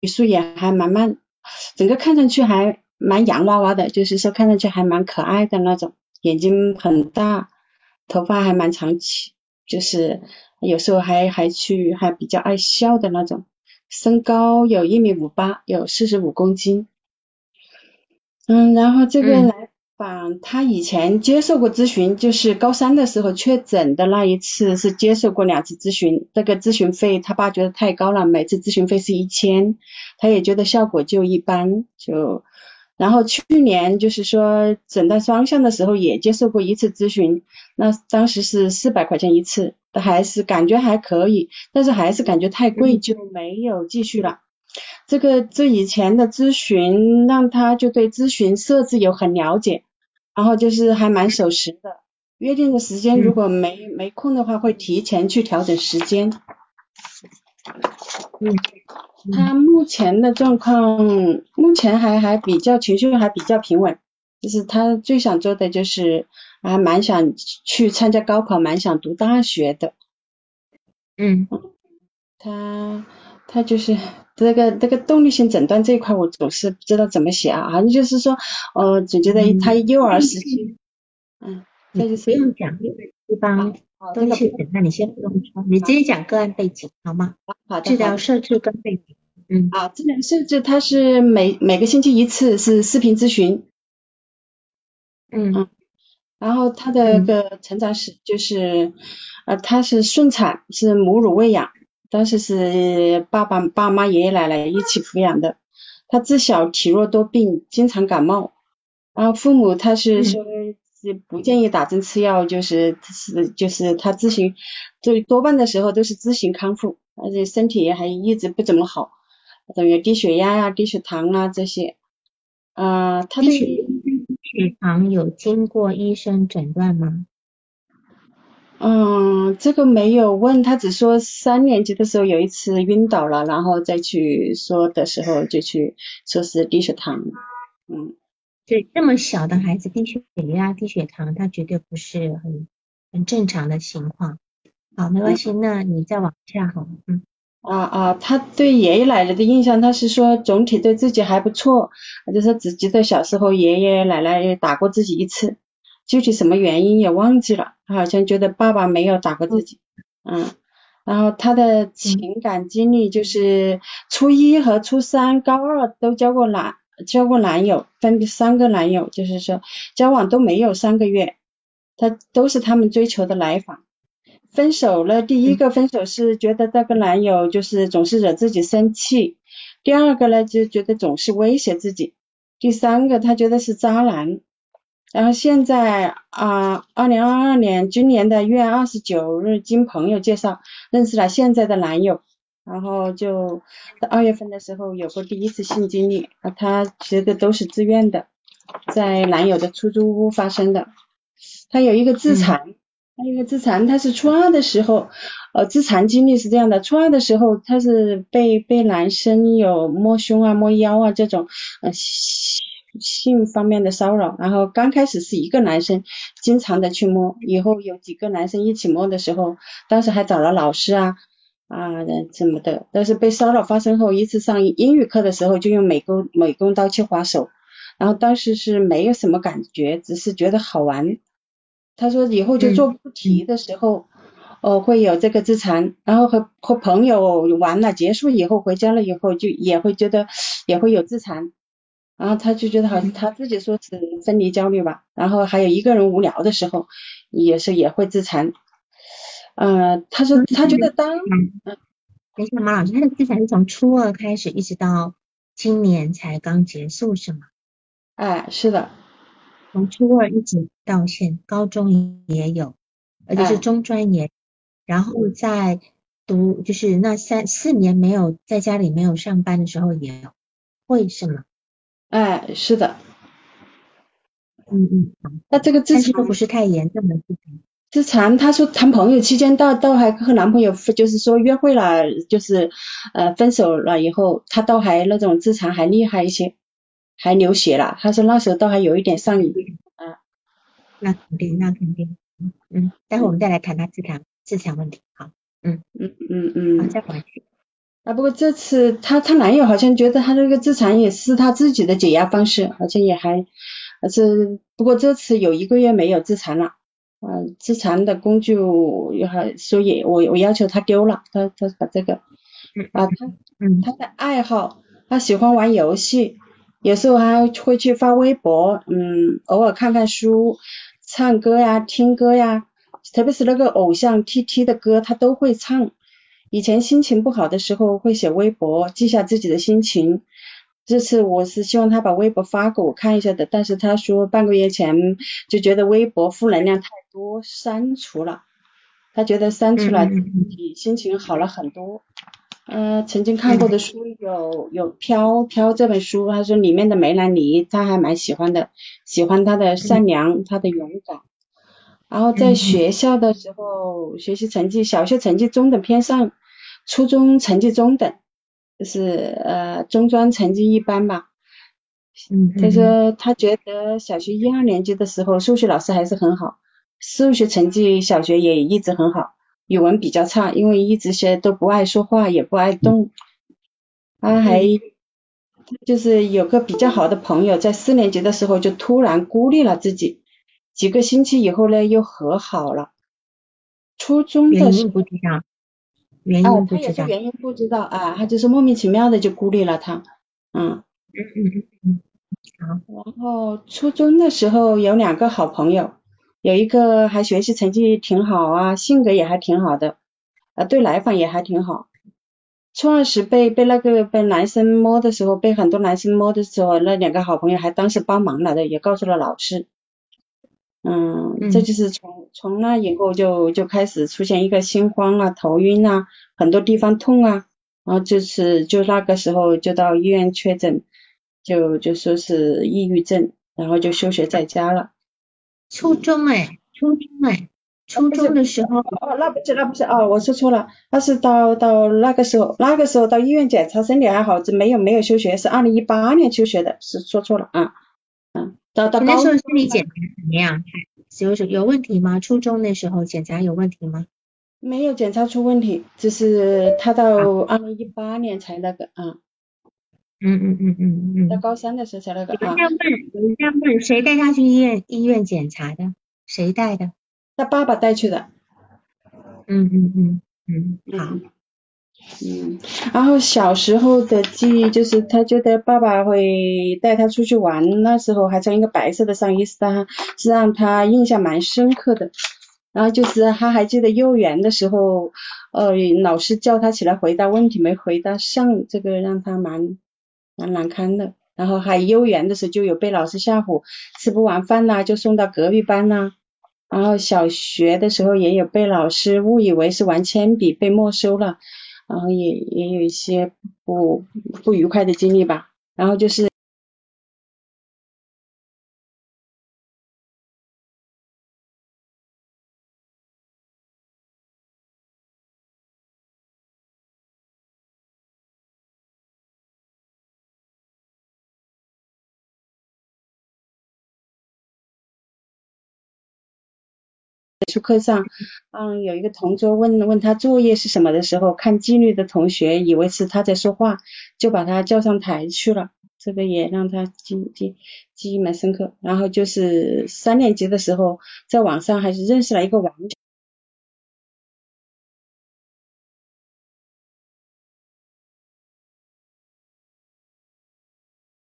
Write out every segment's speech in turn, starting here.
语速也还蛮慢，整个看上去还蛮洋娃娃的，就是说看上去还蛮可爱的那种，眼睛很大，头发还蛮长起，就是有时候还还去还比较爱笑的那种，身高有一米五八，有四十五公斤。嗯，然后这边来访，他以前接受过咨询，就是高三的时候确诊的那一次是接受过两次咨询，这个咨询费他爸觉得太高了，每次咨询费是一千，他也觉得效果就一般，就然后去年就是说诊断双向的时候也接受过一次咨询，那当时是四百块钱一次，还是感觉还可以，但是还是感觉太贵，就没有继续了。这个这以前的咨询让他就对咨询设置有很了解，然后就是还蛮守时的，约定的时间如果没没空的话会提前去调整时间。嗯，他目前的状况目前还还比较情绪还比较平稳，就是他最想做的就是还蛮想去参加高考，蛮想读大学的。嗯，他他就是。这个这个动力性诊断这一块，我总是不知道怎么写啊，好像就是说，呃，总觉得他幼儿时期，嗯，那就是不用讲这个地方动力性诊断，你先不用说，你直接讲个案背景好吗？好的。治疗设置跟背景，嗯。啊，治疗设置它是每每个星期一次是视频咨询，嗯嗯，然后他的个成长史就是，呃，他是顺产，是母乳喂养。当时是爸爸、爸妈、爷爷奶奶一起抚养的。他自小体弱多病，经常感冒。然后父母他是说是不建议打针吃药，就是是就是他自行，就多半的时候都是自行康复，而且身体也还一直不怎么好，等于低血压呀、低血糖啊这些。啊，他的血糖有经过医生诊断吗？嗯，这个没有问他，只说三年级的时候有一次晕倒了，然后再去说的时候就去说是低血糖。嗯，对，这么小的孩子低血压、低血糖，他绝对不是很很正常的情况。好，没关系，那你再往下好。嗯。啊啊，他对爷爷奶奶的印象，他是说总体对自己还不错，就是只记得小时候爷爷奶奶打过自己一次。具体什么原因也忘记了，他好像觉得爸爸没有打过自己，嗯，然后他的情感经历就是初一和初三、高二都交过男交过男友，分别三个男友，就是说交往都没有三个月，他都是他们追求的来访，分手了，第一个分手是觉得这个男友就是总是惹自己生气，第二个呢就觉得总是威胁自己，第三个他觉得是渣男。然后现在啊，二零二二年今年的月二十九日，经朋友介绍认识了现在的男友，然后就二月份的时候有过第一次性经历，啊，他其实都是自愿的，在男友的出租屋发生的。他有一个自残，他有一个自残，他是初二的时候，呃，自残经历是这样的，初二的时候他是被被男生有摸胸啊、摸腰啊这种，呃。性方面的骚扰，然后刚开始是一个男生经常的去摸，以后有几个男生一起摸的时候，当时还找了老师啊啊怎么的，但是被骚扰发生后，一次上英语课的时候就用美工美工刀去划手，然后当时是没有什么感觉，只是觉得好玩。他说以后就做不题的时候，哦会有这个自残，然后和和朋友玩了结束以后回家了以后就也会觉得也会有自残。然后他就觉得好像他自己说是分离焦虑吧，然后还有一个人无聊的时候，也是也会自残。嗯，他说他觉得当嗯，等一下马老师，他的自残是从初二开始，一直到今年才刚结束是吗？哎，是的，从初二一直到现，高中也有，而且是中专也，然后在读就是那三四年没有在家里没有上班的时候也有，为什么？哎，是的，嗯嗯，那这个自残都不是太严重的自残。自残，他说谈朋友期间，到到还和男朋友就是说约会了，就是呃分手了以后，他倒还那种自残还厉害一些，还流血了。他说那时候倒还有一点上瘾。啊，那肯定，那肯定，嗯嗯，待会我们再来谈他自残自残问题。好，嗯嗯嗯嗯，好，再回去。啊，不过这次她她男友好像觉得她这个自残也是她自己的解压方式，好像也还，是不过这次有一个月没有自残了。嗯，自残的工具也还所以我我要求他丢了，他他把这个啊他嗯他的爱好，他喜欢玩游戏，有时候还会去发微博，嗯，偶尔看看书，唱歌呀，听歌呀，特别是那个偶像 T T 的歌，他都会唱。以前心情不好的时候会写微博，记下自己的心情。这次我是希望他把微博发给我看一下的，但是他说半个月前就觉得微博负能量太多，删除了。他觉得删除了自己心情好了很多。嗯，曾经看过的书有有飘飘这本书，他说里面的梅兰妮他还蛮喜欢的，喜欢他的善良，他的勇敢。然后在学校的时候学习成绩，小学成绩中等偏上，初中成绩中等。就是呃中专成绩一般吧，嗯，他说他觉得小学一二年级的时候数学老师还是很好，数学成绩小学也一直很好，语文比较差，因为一直些都不爱说话也不爱动，他还就是有个比较好的朋友，在四年级的时候就突然孤立了自己，几个星期以后呢又和好了，初中的时候。原因不知道，原因不知道啊，他就是莫名其妙的就孤立了他，嗯嗯嗯嗯好。然后初中的时候有两个好朋友，有一个还学习成绩挺好啊，性格也还挺好的，啊对来访也还挺好。初二时被被那个被男生摸的时候，被很多男生摸的时候，那两个好朋友还当时帮忙了的，也告诉了老师。嗯，这就是从从那以后就就开始出现一个心慌啊、头晕啊、很多地方痛啊，然后就是就那个时候就到医院确诊，就就说是抑郁症，然后就休学在家了。初中哎，初中哎，初中的时候哦，那不是那不是哦，我说错了，那是到到那个时候，那个时候到医院检查身体还好，这没有没有休学，是二零一八年休学的，是说错了啊。那时候心理检查怎么样？有有问题吗？初中那时候检查有问题吗？没有检查出问题，只是他到二零一八年才那个啊。嗯嗯嗯嗯嗯。到高三的时候才那个啊。有人在问，有人在问，谁带他去医院医院检查的？谁带的？他爸爸带去的。嗯嗯嗯嗯，好。嗯，然后小时候的记忆就是，他觉得爸爸会带他出去玩，那时候还穿一个白色的上衣，是他是让他印象蛮深刻的。然后就是他还记得幼儿园的时候，呃，老师叫他起来回答问题没回答上，这个让他蛮蛮难堪的。然后还幼儿园的时候就有被老师吓唬，吃不完饭啦就送到隔壁班啦。然后小学的时候也有被老师误以为是玩铅笔被没收了。然后也也有一些不不愉快的经历吧，然后就是课上，嗯，有一个同桌问问他作业是什么的时候，看纪律的同学以为是他在说话，就把他叫上台去了。这个也让他记记记忆蛮深刻。然后就是三年级的时候，在网上还是认识了一个网友。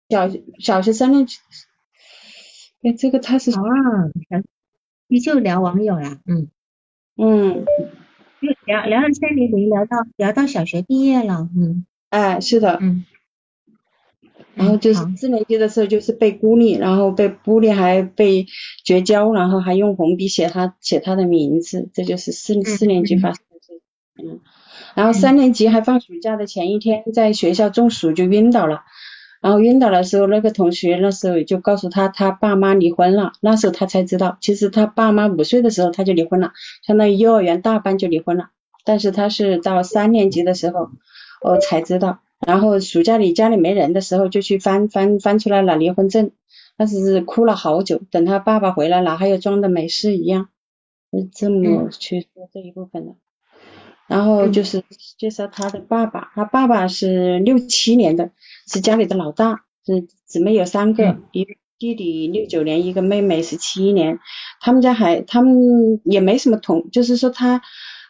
小小学三年级，哎，这个他是啊。你就聊网友了，嗯。嗯，就聊聊了三年级，聊到聊到小学毕业了，嗯，哎，是的，嗯，然后就是四年级的时候就是被孤立，然后被孤立还被绝交，然后还用红笔写他写他的名字，这就是四四年级发生的事，嗯，然后三年级还放暑假的前一天，在学校中暑就晕倒了。然后晕倒的时候，那个同学那时候就告诉他，他爸妈离婚了。那时候他才知道，其实他爸妈五岁的时候他就离婚了，相当于幼儿园大班就离婚了。但是他是到三年级的时候，哦才知道。然后暑假里家里没人的时候，就去翻翻翻出来了离婚证，但是哭了好久。等他爸爸回来了，还有装的没事一样，这么去说这一部分的。然后就是介绍他的爸爸，他爸爸是六七年的，是家里的老大，是姊妹有三个，一弟弟六九年，一个妹妹是七年，他们家还他们也没什么同，就是说他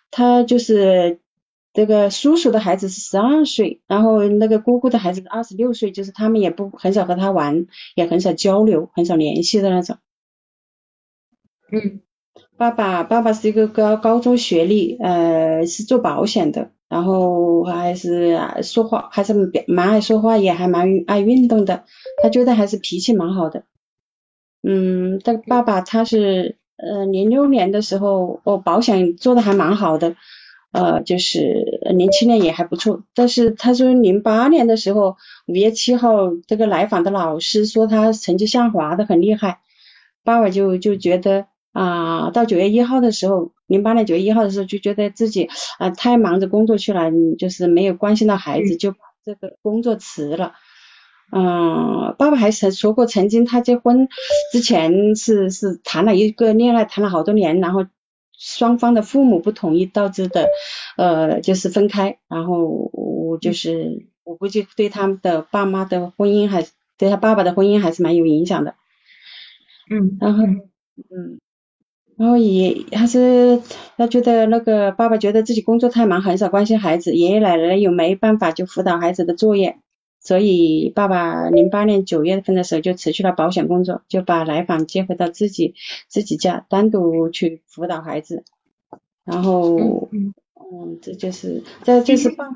他就是这个叔叔的孩子是十二岁，然后那个姑姑的孩子二十六岁，就是他们也不很少和他玩，也很少交流，很少联系的那种。嗯。爸爸，爸爸是一个高高中学历，呃，是做保险的，然后还是说话还是蛮爱说话，也还蛮爱运动的。他觉得还是脾气蛮好的。嗯，但爸爸他是呃零六年的时候，哦，保险做的还蛮好的，呃，就是零七年也还不错。但是他说零八年的时候，五月七号这个来访的老师说他成绩下滑的很厉害，爸爸就就觉得。啊，到九月一号的时候，零八年九月一号的时候，就觉得自己啊太忙着工作去了，就是没有关心到孩子，就把这个工作辞了。嗯，爸爸还曾说过，曾经他结婚之前是是谈了一个恋爱，谈了好多年，然后双方的父母不同意导致的，呃，就是分开。然后我就是我估计对他们的爸妈的婚姻还是对他爸爸的婚姻还是蛮有影响的。嗯，然后嗯。然后也还是他觉得那个爸爸觉得自己工作太忙，很少关心孩子，爷爷奶奶又没办法就辅导孩子的作业，所以爸爸零八年九月份的时候就辞去了保险工作，就把来访接回到自己自己家，单独去辅导孩子。然后嗯，这就是这就是爸，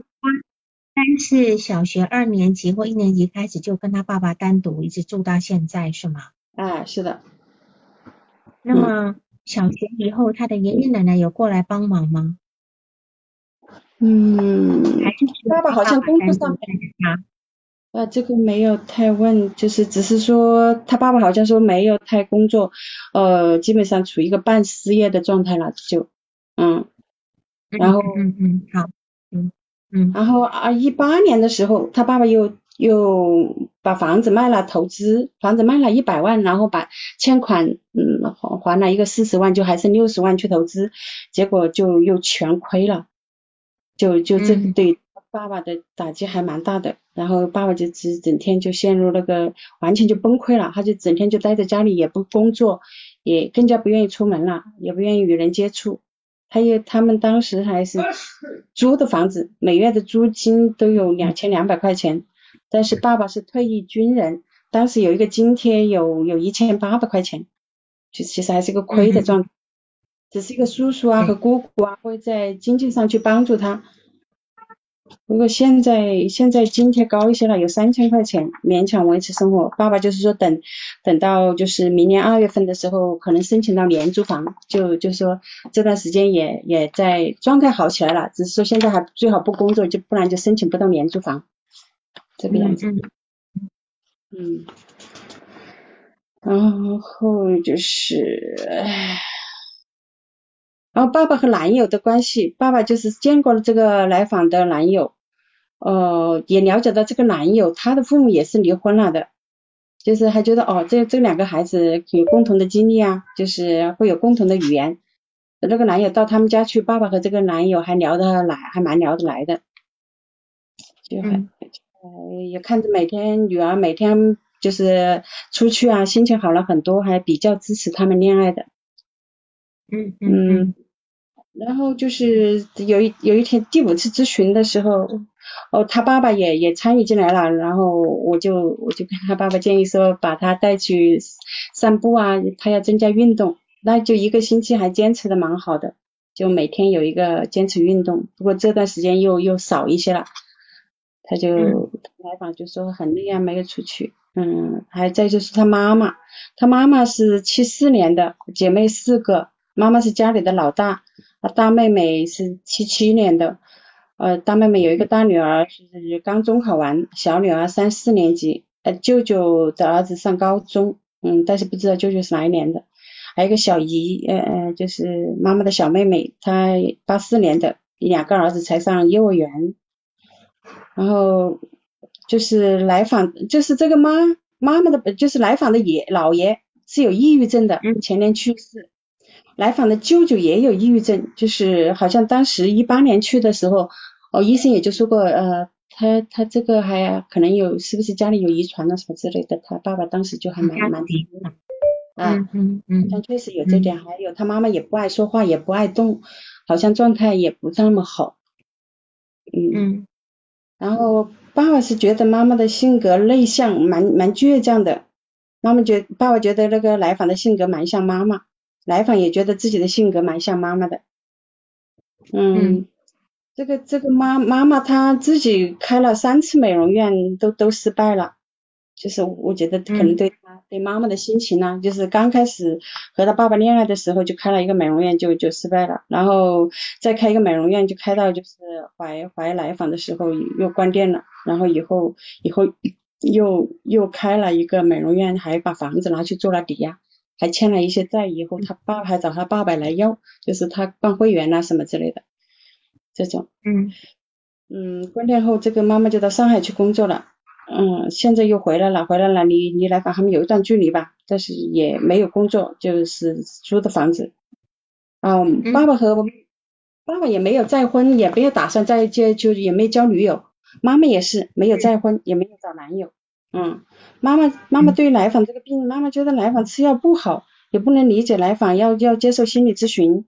但是小学二年级或一年级开始就跟他爸爸单独一直住到现在是吗？哎，是的。那么。小学以后，他的爷爷奶奶有过来帮忙吗？嗯，还是爸爸好像工作上啊，呃，这个没有太问，就是只是说他爸爸好像说没有太工作，呃，基本上处于一个半失业的状态了，就嗯，然后嗯嗯好，嗯嗯，然后啊一八年的时候，他爸爸又。又把房子卖了投资，房子卖了一百万，然后把欠款嗯还还了一个四十万，就还剩六十万去投资，结果就又全亏了，就就这对爸爸的打击还蛮大的，然后爸爸就只整天就陷入那个完全就崩溃了，他就整天就待在家里也不工作，也更加不愿意出门了，也不愿意与人接触，他也他们当时还是租的房子，每月的租金都有两千两百块钱。但是爸爸是退役军人，当时有一个津贴，有有一千八百块钱，就其实还是个亏的状态。只是一个叔叔啊和姑姑啊会在经济上去帮助他。如果现在现在津贴高一些了，有三千块钱勉强维持生活。爸爸就是说等等到就是明年二月份的时候，可能申请到廉租房，就就说这段时间也也在状态好起来了，只是说现在还最好不工作，就不然就申请不到廉租房。这个样子，嗯，然后就是，然后爸爸和男友的关系，爸爸就是见过了这个来访的男友，呃，也了解到这个男友他的父母也是离婚了的，就是还觉得哦，这这两个孩子有共同的经历啊，就是会有共同的语言，那个男友到他们家去，爸爸和这个男友还聊得来，还蛮聊得来的，就还。呃，也看着每天女儿每天就是出去啊，心情好了很多，还比较支持他们恋爱的。嗯嗯。然后就是有一有一天第五次咨询的时候，哦，他爸爸也也参与进来了，然后我就我就跟他爸爸建议说，把他带去散步啊，他要增加运动，那就一个星期还坚持的蛮好的，就每天有一个坚持运动，不过这段时间又又少一些了。他就来访就说很累啊，没有出去。嗯，还再就是他妈妈，他妈妈是七四年的，姐妹四个，妈妈是家里的老大，啊大妹妹是七七年的，呃大妹妹有一个大女儿是刚中考完，小女儿三四年级，呃舅舅的儿子上高中，嗯但是不知道舅舅是哪一年的，还有一个小姨，呃呃就是妈妈的小妹妹，她八四年的，两个儿子才上幼儿园。然后就是来访，就是这个妈妈妈的，就是来访的爷老爷是有抑郁症的，前年去世。来访的舅舅也有抑郁症，就是好像当时一八年去的时候，哦，医生也就说过，呃，他他这个还可能有是不是家里有遗传啊什么之类的，他爸爸当时就还蛮蛮挺的，啊，嗯嗯，像确实有这点，还有他妈妈也不爱说话，也不爱动，好像状态也不那么好，嗯嗯，然后爸爸是觉得妈妈的性格内向，蛮蛮倔强的，妈妈觉爸爸觉得那个来访的性格蛮像妈妈。来访也觉得自己的性格蛮像妈妈的，嗯，这个这个妈妈妈她自己开了三次美容院都都失败了，就是我觉得可能对她对妈妈的心情呢，就是刚开始和他爸爸恋爱的时候就开了一个美容院就就失败了，然后再开一个美容院就开到就是怀怀来访的时候又关店了，然后以后以后又又开了一个美容院，还把房子拿去做了抵押。还欠了一些债，以后他爸还找他爸爸来要，就是他办会员啊什么之类的，这种。嗯嗯，关店后，这个妈妈就到上海去工作了。嗯，现在又回来了，回来了，离离来访他们有一段距离吧，但是也没有工作，就是租的房子。嗯，爸爸和我爸爸也没有再婚，也没有打算再接，就也没交女友。妈妈也是没有再婚，也没有找男友。嗯，妈妈妈妈对于来访这个病，妈妈觉得来访吃药不好，也不能理解来访要要接受心理咨询，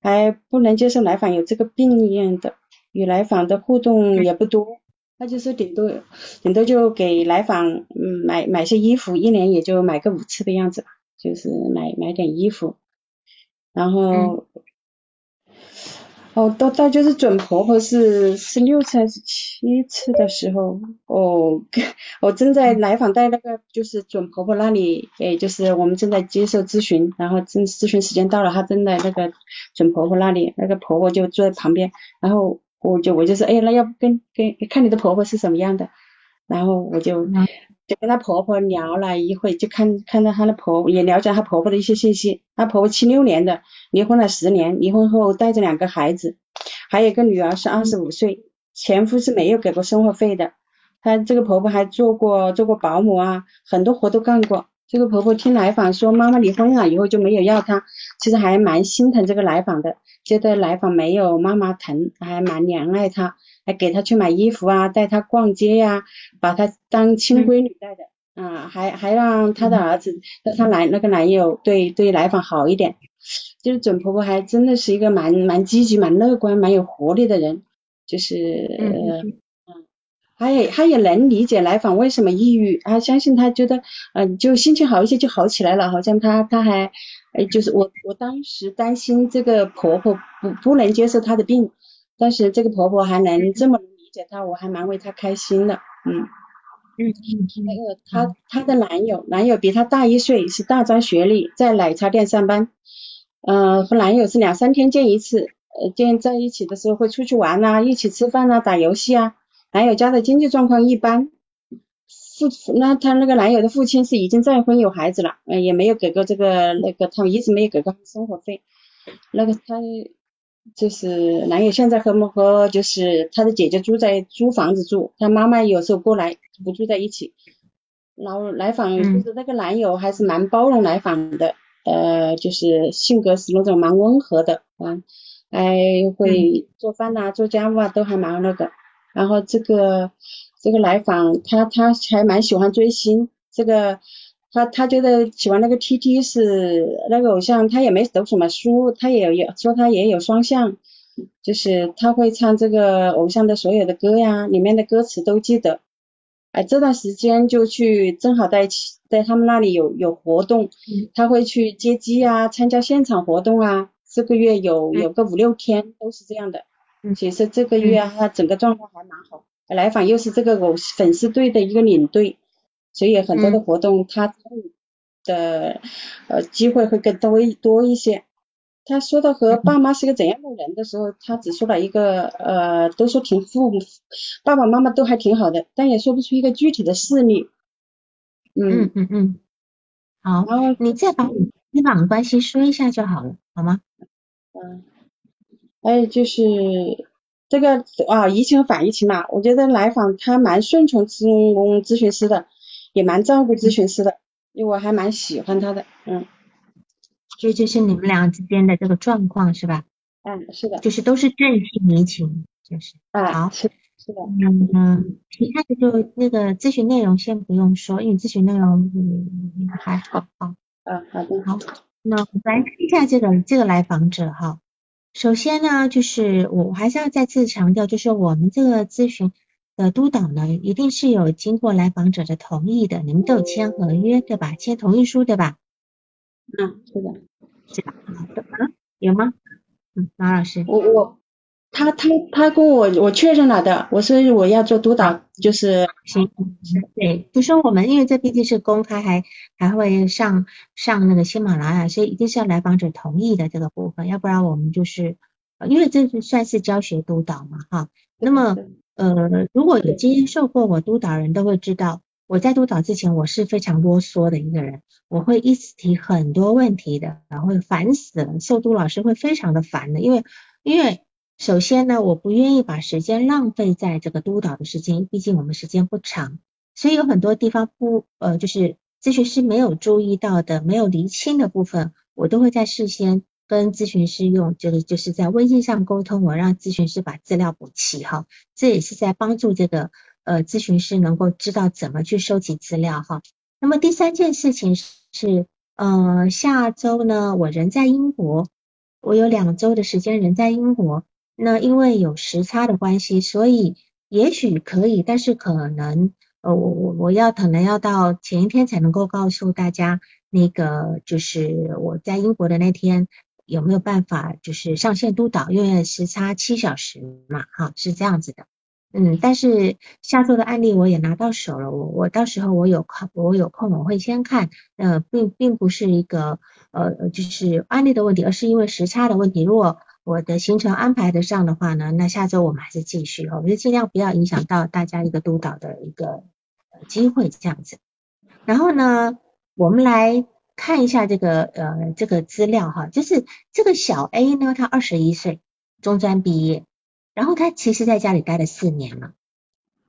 还不能接受来访有这个病一样的，与来访的互动也不多，那就是顶多顶多就给来访嗯买买些衣服，一年也就买个五次的样子吧，就是买买点衣服，然后。哦，到到就是准婆婆是是六次还是七次的时候，哦，我正在来访在那个就是准婆婆那里，哎，就是我们正在接受咨询，然后正咨询时间到了，她正在那个准婆婆那里，那个婆婆就坐在旁边，然后我就我就说，哎，那要不跟跟看你的婆婆是什么样的，然后我就。就跟她婆婆聊了一会，就看看到她的婆也了解她婆婆的一些信息。她婆婆七六年的，离婚了十年，离婚后带着两个孩子，还有一个女儿是二十五岁，前夫是没有给过生活费的。她这个婆婆还做过做过保姆啊，很多活都干过。这个婆婆听来访说妈妈离婚了以后就没有要她，其实还蛮心疼这个来访的，觉得来访没有妈妈疼，还蛮怜爱她。还给她去买衣服啊，带她逛街呀，把她当亲闺女带的，啊，还还让她的儿子和他男那个男友对对来访好一点，就是准婆婆还真的是一个蛮蛮积极、蛮乐观、蛮有活力的人，就是嗯，他也他也能理解来访为什么抑郁，他相信他觉得嗯就心情好一些就好起来了，好像他他还哎就是我我当时担心这个婆婆不不能接受她的病。但是这个婆婆还能这么理解她，我还蛮为她开心的，嗯嗯嗯。那个她她的男友，男友比她大一岁，是大专学历，在奶茶店上班。嗯，和男友是两三天见一次，呃，见在一起的时候会出去玩啊，一起吃饭啊，打游戏啊。男友家的经济状况一般，父那他那个男友的父亲是已经再婚有孩子了，嗯，也没有给过这个那个，他们一直没有给过生活费。那个他。就是男友现在和和就是他的姐姐住在租房子住，他妈妈有时候过来不住在一起。然后来访就是那个男友还是蛮包容来访的，呃，就是性格是那种蛮温和的啊，还会做饭呐、做家务啊，都还蛮那个。然后这个这个来访他他还蛮喜欢追星，这个。他他觉得喜欢那个 T T 是那个偶像，他也没读什么书，他也有说他也有双向，就是他会唱这个偶像的所有的歌呀，里面的歌词都记得。哎，这段时间就去正好在在他们那里有有活动，他会去接机啊，参加现场活动啊。这个月有有个五六天都是这样的。其实这个月啊，他整个状况还蛮好。来访又是这个偶粉丝队的一个领队。所以很多的活动，他参与的呃机会会更多一多一些。他说到和爸妈是个怎样的人的时候，他只说了一个呃，都说挺父母爸爸妈妈都还挺好的，但也说不出一个具体的事例。嗯嗯嗯，好，然后你再把你以往的关系说一下就好了，好吗？嗯，哎，就是这个啊，疫情和反疫情嘛，我觉得来访他蛮顺从咨工咨询师的。也蛮照顾咨询师的，因为我还蛮喜欢他的，嗯。所以就是你们俩之间的这个状况是吧？嗯，是的，就是都是正情迷情，就是啊，好，是是的，嗯，其他的就那个咨询内容先不用说，因为咨询内容嗯还好，好，嗯，好的，好，那我们来看一下这个这个来访者哈。首先呢，就是我我还是要再次强调，就是我们这个咨询的督导呢，一定是有经过来访者的同意的，你们都有签合约对吧？签同意书对吧？嗯，是的，是的，好的，啊，有吗？嗯，马老师，我我他他他跟我我确认了的，我说我要做督导，就是行，对，就说我们因为这毕竟是公开，还还会上上那个喜马拉雅，所以一定是要来访者同意的这个部分，要不然我们就是呃因为这是算是教学督导嘛，哈，那么呃如果有经验受过我督导人都会知道，我在督导之前我是非常啰嗦的一个人，我会一直提很多问题的，然后烦死了，受督老师会非常的烦的，因为因为首先呢，我不愿意把时间浪费在这个督导的时间，毕竟我们时间不长，所以有很多地方不呃，就是咨询师没有注意到的、没有厘清的部分，我都会在事先跟咨询师用这个，就是在微信上沟通，我让咨询师把资料补齐哈，这也是在帮助这个呃咨询师能够知道怎么去收集资料哈。那么第三件事情是，呃，下周呢，我人在英国，我有两周的时间人在英国。那因为有时差的关系，所以也许可以，但是可能呃我我我要可能要到前一天才能够告诉大家，那个就是我在英国的那天有没有办法就是上线督导，因为时差七小时嘛，哈是这样子的，嗯，但是下周的案例我也拿到手了，我我到时候我有空我有空我会先看，呃并并不是一个呃就是案例的问题，而是因为时差的问题，如果我的行程安排得上的话呢，那下周我们还是继续哦，我就尽量不要影响到大家一个督导的一个机会这样子。然后呢，我们来看一下这个呃这个资料哈，就是这个小 A 呢，他二十一岁，中专毕业，然后他其实在家里待了四年了，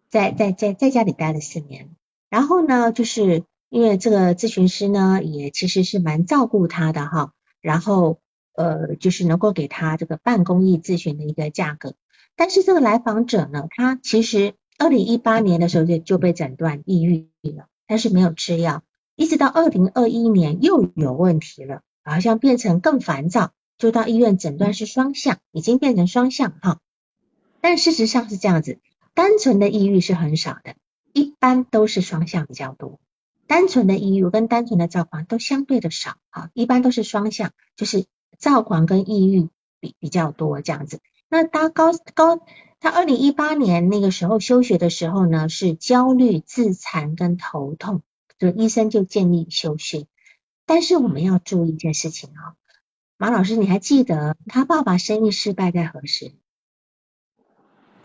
在在在在家里待了四年，然后呢，就是因为这个咨询师呢，也其实是蛮照顾他的哈，然后。呃，就是能够给他这个半公益咨询的一个价格，但是这个来访者呢，他其实二零一八年的时候就就被诊断抑郁了，但是没有吃药，一直到二零二一年又有问题了，好像变成更烦躁，就到医院诊断是双向，已经变成双向哈。但事实上是这样子，单纯的抑郁是很少的，一般都是双向比较多，单纯的抑郁跟单纯的躁狂都相对的少哈，一般都是双向，就是。躁狂跟抑郁比比较多这样子，那他高高他二零一八年那个时候休学的时候呢，是焦虑、自残跟头痛，所以医生就建议休学。但是我们要注意一件事情啊，马老师你还记得他爸爸生意失败在何时？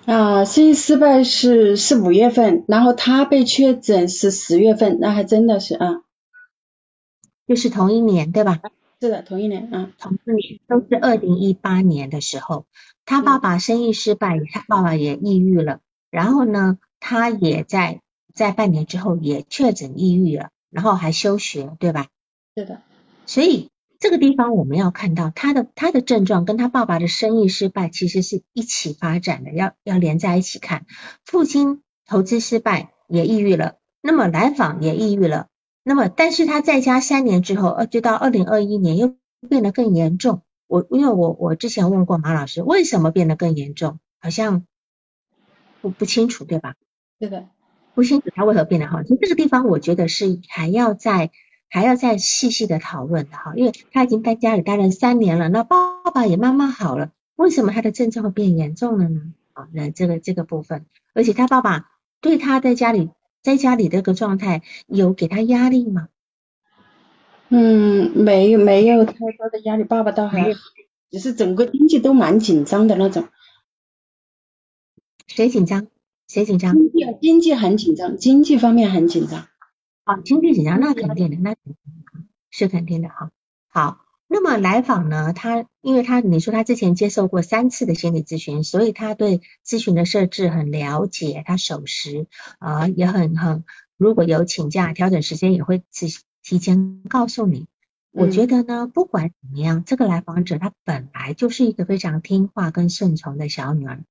啊，生意失败是是五月份，然后他被确诊是十月份，那还真的是啊，就是同一年对吧？是的，同一年，啊，同一年都是二零一八年的时候，他爸爸生意失败，他爸爸也抑郁了，然后呢，他也在在半年之后也确诊抑郁了，然后还休学，对吧？是的，所以这个地方我们要看到他的他的症状跟他爸爸的生意失败其实是一起发展的，要要连在一起看。父亲投资失败也抑郁了，那么来访也抑郁了。那么，但是他在家三年之后，呃，就到二零二一年又变得更严重。我因为我我之前问过马老师，为什么变得更严重？好像不不清楚，对吧？对的，不清楚他为何变得好。就这个地方，我觉得是还要再还要再细细的讨论的哈，因为他已经在家里待了三年了，那爸爸也慢慢好了，为什么他的症状会变严重了呢？啊，那这个这个部分，而且他爸爸对他在家里。在家里这个状态有给他压力吗？嗯，没有没有太多的压力，爸爸倒还好，只是整个经济都蛮紧张的那种。谁紧张？谁紧张？经济经济很紧张，经济方面很紧张。啊，经济紧张那肯定的，那是肯定的哈。好。那么来访呢？他因为他你说他之前接受过三次的心理咨询，所以他对咨询的设置很了解，他守时啊也很很，如果有请假调整时间也会提提前告诉你。我觉得呢，不管怎么样，这个来访者她本来就是一个非常听话跟顺从的小女儿，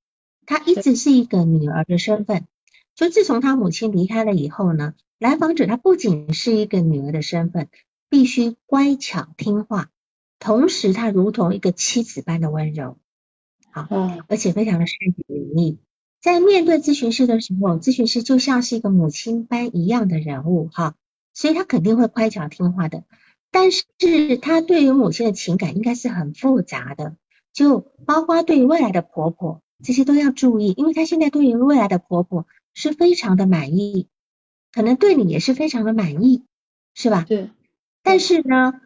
她一直是一个女儿的身份。就自从她母亲离开了以后呢，来访者她不仅是一个女儿的身份，必须乖巧听话，同时他如同一个妻子般的温柔，好，而且非常的善解人意。在面对咨询师的时候，咨询师就像是一个母亲般一样的人物，哈，所以他肯定会乖巧听话的。但是他对于母亲的情感应该是很复杂的，就包括对于未来的婆婆，这些都要注意，因为他现在对于未来的婆婆是非常的满意，可能对你也是非常的满意，是吧？对。但是呢，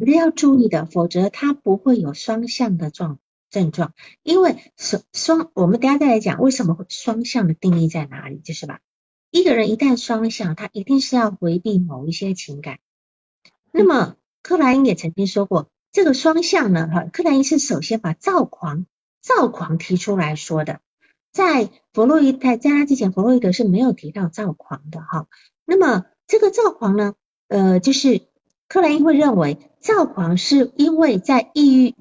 一定要注意的，否则他不会有双向的状。症状，因为双双，我们等下再来讲为什么会双向的定义在哪里，就是吧？一个人一旦双向，他一定是要回避某一些情感。那么克莱因也曾经说过，这个双向呢，哈，克莱因是首先把躁狂躁狂提出来说的，在弗洛伊在他之前，弗洛伊德是没有提到躁狂的，哈。那么这个躁狂呢，呃，就是克莱因会认为躁狂是因为在抑郁。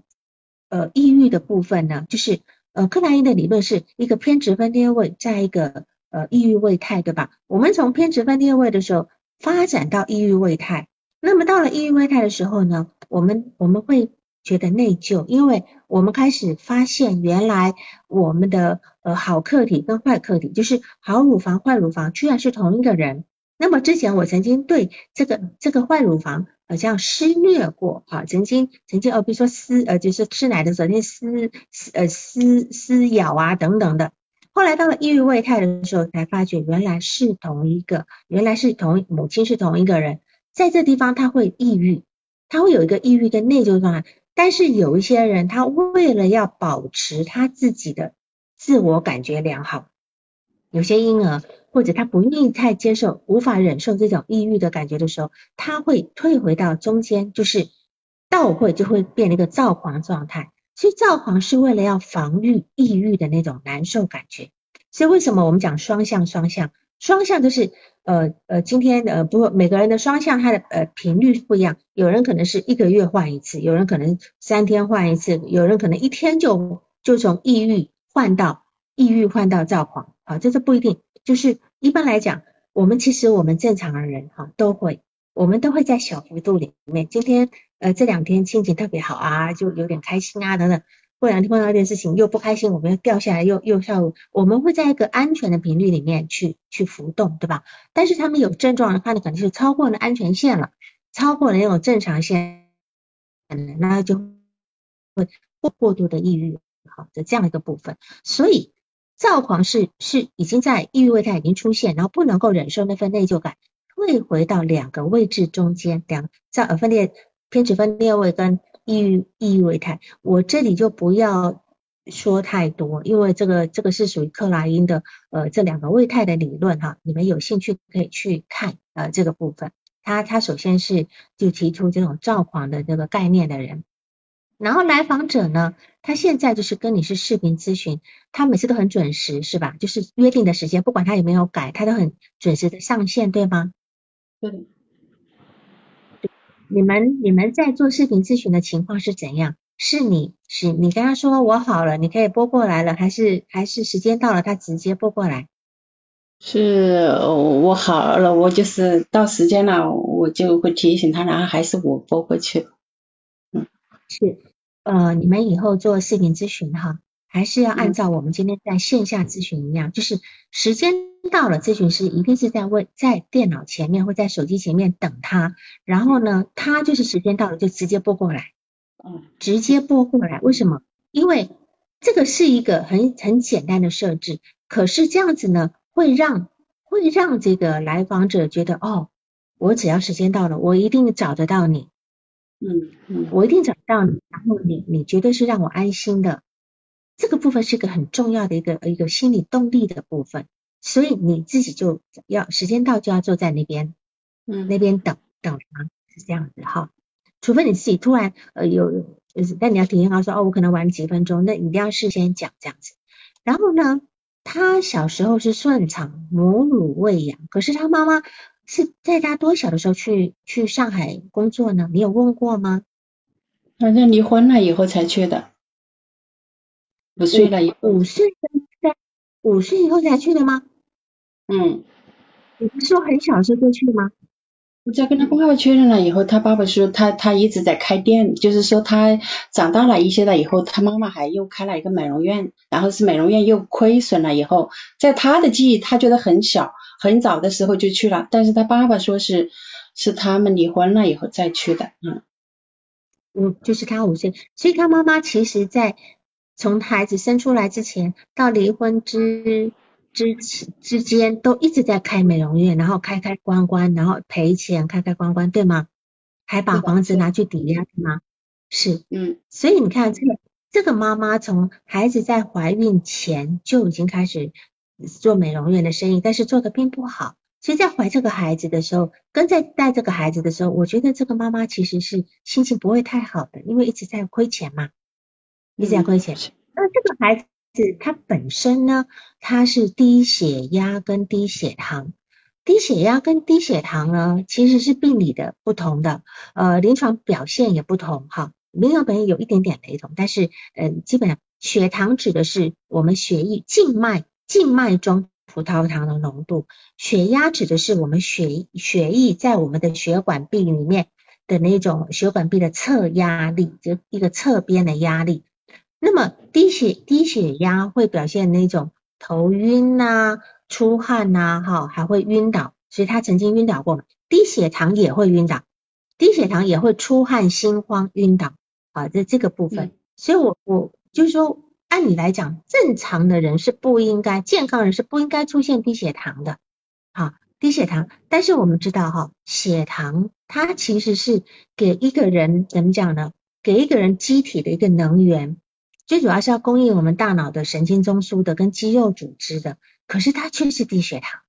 呃，抑郁的部分呢，就是呃，克莱因的理论是一个偏执分裂位，在一个呃抑郁位态，对吧？我们从偏执分裂位的时候发展到抑郁位态，那么到了抑郁位态的时候呢，我们我们会觉得内疚，因为我们开始发现原来我们的呃好客体跟坏客体，就是好乳房坏乳房，居然是同一个人。那么之前我曾经对这个这个坏乳房好像施虐过啊，曾经曾经哦，比如说撕呃就是吃奶的时候那撕撕呃撕撕咬啊等等的，后来到了抑郁胃态的时候才发觉原来是同一个，原来是同母亲是同一个人，在这地方他会抑郁，他会有一个抑郁跟内疚状态，但是有一些人他为了要保持他自己的自我感觉良好，有些婴儿。或者他不愿意太接受、无法忍受这种抑郁的感觉的时候，他会退回到中间，就是倒会就会变一个躁狂状态。其实躁狂是为了要防御抑郁的那种难受感觉。所以为什么我们讲双向？双向，双向就是呃呃，今天呃不每个人的双向它的呃频率不一样，有人可能是一个月换一次，有人可能三天换一次，有人可能一天就就从抑郁换到抑郁换到躁狂啊，这是不一定。就是一般来讲，我们其实我们正常的人哈都会，我们都会在小幅度里面。今天呃这两天心情特别好啊，就有点开心啊等等。过两天碰到一件事情又不开心，我们又掉下来又又跳，我们会在一个安全的频率里面去去浮动，对吧？但是他们有症状的话呢，可能是超过了安全线了，超过了那种正常线，那就会过过度的抑郁，好的这样一个部分，所以。躁狂是是已经在抑郁位态已经出现，然后不能够忍受那份内疚感，退回到两个位置中间，两在分裂偏执分裂位跟抑郁抑郁位态。我这里就不要说太多，因为这个这个是属于克莱因的呃这两个位态的理论哈，你们有兴趣可以去看呃这个部分。他他首先是就提出这种躁狂的这个概念的人。然后来访者呢，他现在就是跟你是视频咨询，他每次都很准时，是吧？就是约定的时间，不管他有没有改，他都很准时的上线，对吗？对。你们你们在做视频咨询的情况是怎样？是你是你跟他说我好了，你可以拨过来了，还是还是时间到了他直接拨过来？是我好了，我就是到时间了，我就会提醒他，然后还是我拨过去。嗯，是。呃，你们以后做视频咨询哈，还是要按照我们今天在线下咨询一样，就是时间到了，咨询师一定是在问在电脑前面或在手机前面等他，然后呢，他就是时间到了就直接拨过来，嗯，直接拨过来，为什么？因为这个是一个很很简单的设置，可是这样子呢，会让会让这个来访者觉得，哦，我只要时间到了，我一定找得到你。嗯嗯，我一定找到你，然后你你绝对是让我安心的，这个部分是一个很重要的一个一个心理动力的部分，所以你自己就要时间到就要坐在那边，嗯，那边等等他是这样子哈，除非你自己突然呃有，但你要提醒他说哦我可能晚几分钟，那一定要事先讲这样子。然后呢，他小时候是顺产母乳喂养，可是他妈妈是在他多小的时候去去上海工作呢？你有问过吗？反正离婚了以后才去的，五岁了以后。五岁在五岁以后才去的吗？嗯。你不是说很小时候就去吗？我在跟他爸爸确认了以后，他爸爸说他他一直在开店，就是说他长大了一些了以后，他妈妈还又开了一个美容院，然后是美容院又亏损了以后，在他的记忆，他觉得很小很早的时候就去了，但是他爸爸说是是他们离婚了以后再去的，嗯，嗯，就是他五岁，所以他妈妈其实在从孩子生出来之前到离婚之。之之间都一直在开美容院，然后开开关关，然后赔钱开开关关，对吗？还把房子拿去抵押，对吗？是，嗯。所以你看，这个这个妈妈从孩子在怀孕前就已经开始做美容院的生意，但是做的并不好。所以在怀这个孩子的时候，跟在带这个孩子的时候，我觉得这个妈妈其实是心情不会太好的，因为一直在亏钱嘛，一直在亏钱。那这个孩子。他本身呢，他是低血压跟低血糖，低血压跟低血糖呢其实是病理的不同的，呃，临床表现也不同哈，临床表现有一点点雷同，但是嗯，基本上血糖指的是我们血液静脉静脉中葡萄糖的浓度，血压指的是我们血血液在我们的血管壁里面的那种血管壁的侧压力，就一个侧边的压力。那么低血低血压会表现那种头晕呐、出汗呐，哈，还会晕倒，所以他曾经晕倒过。低血糖也会晕倒，低血糖也会出汗、心慌、晕倒，啊，在这个部分，所以我我就是说，按理来讲，正常的人是不应该，健康人是不应该出现低血糖的，好，低血糖。但是我们知道哈，血糖它其实是给一个人怎么讲呢？给一个人机体的一个能源。最主要是要供应我们大脑的神经中枢的跟肌肉组织的，可是它却是低血糖。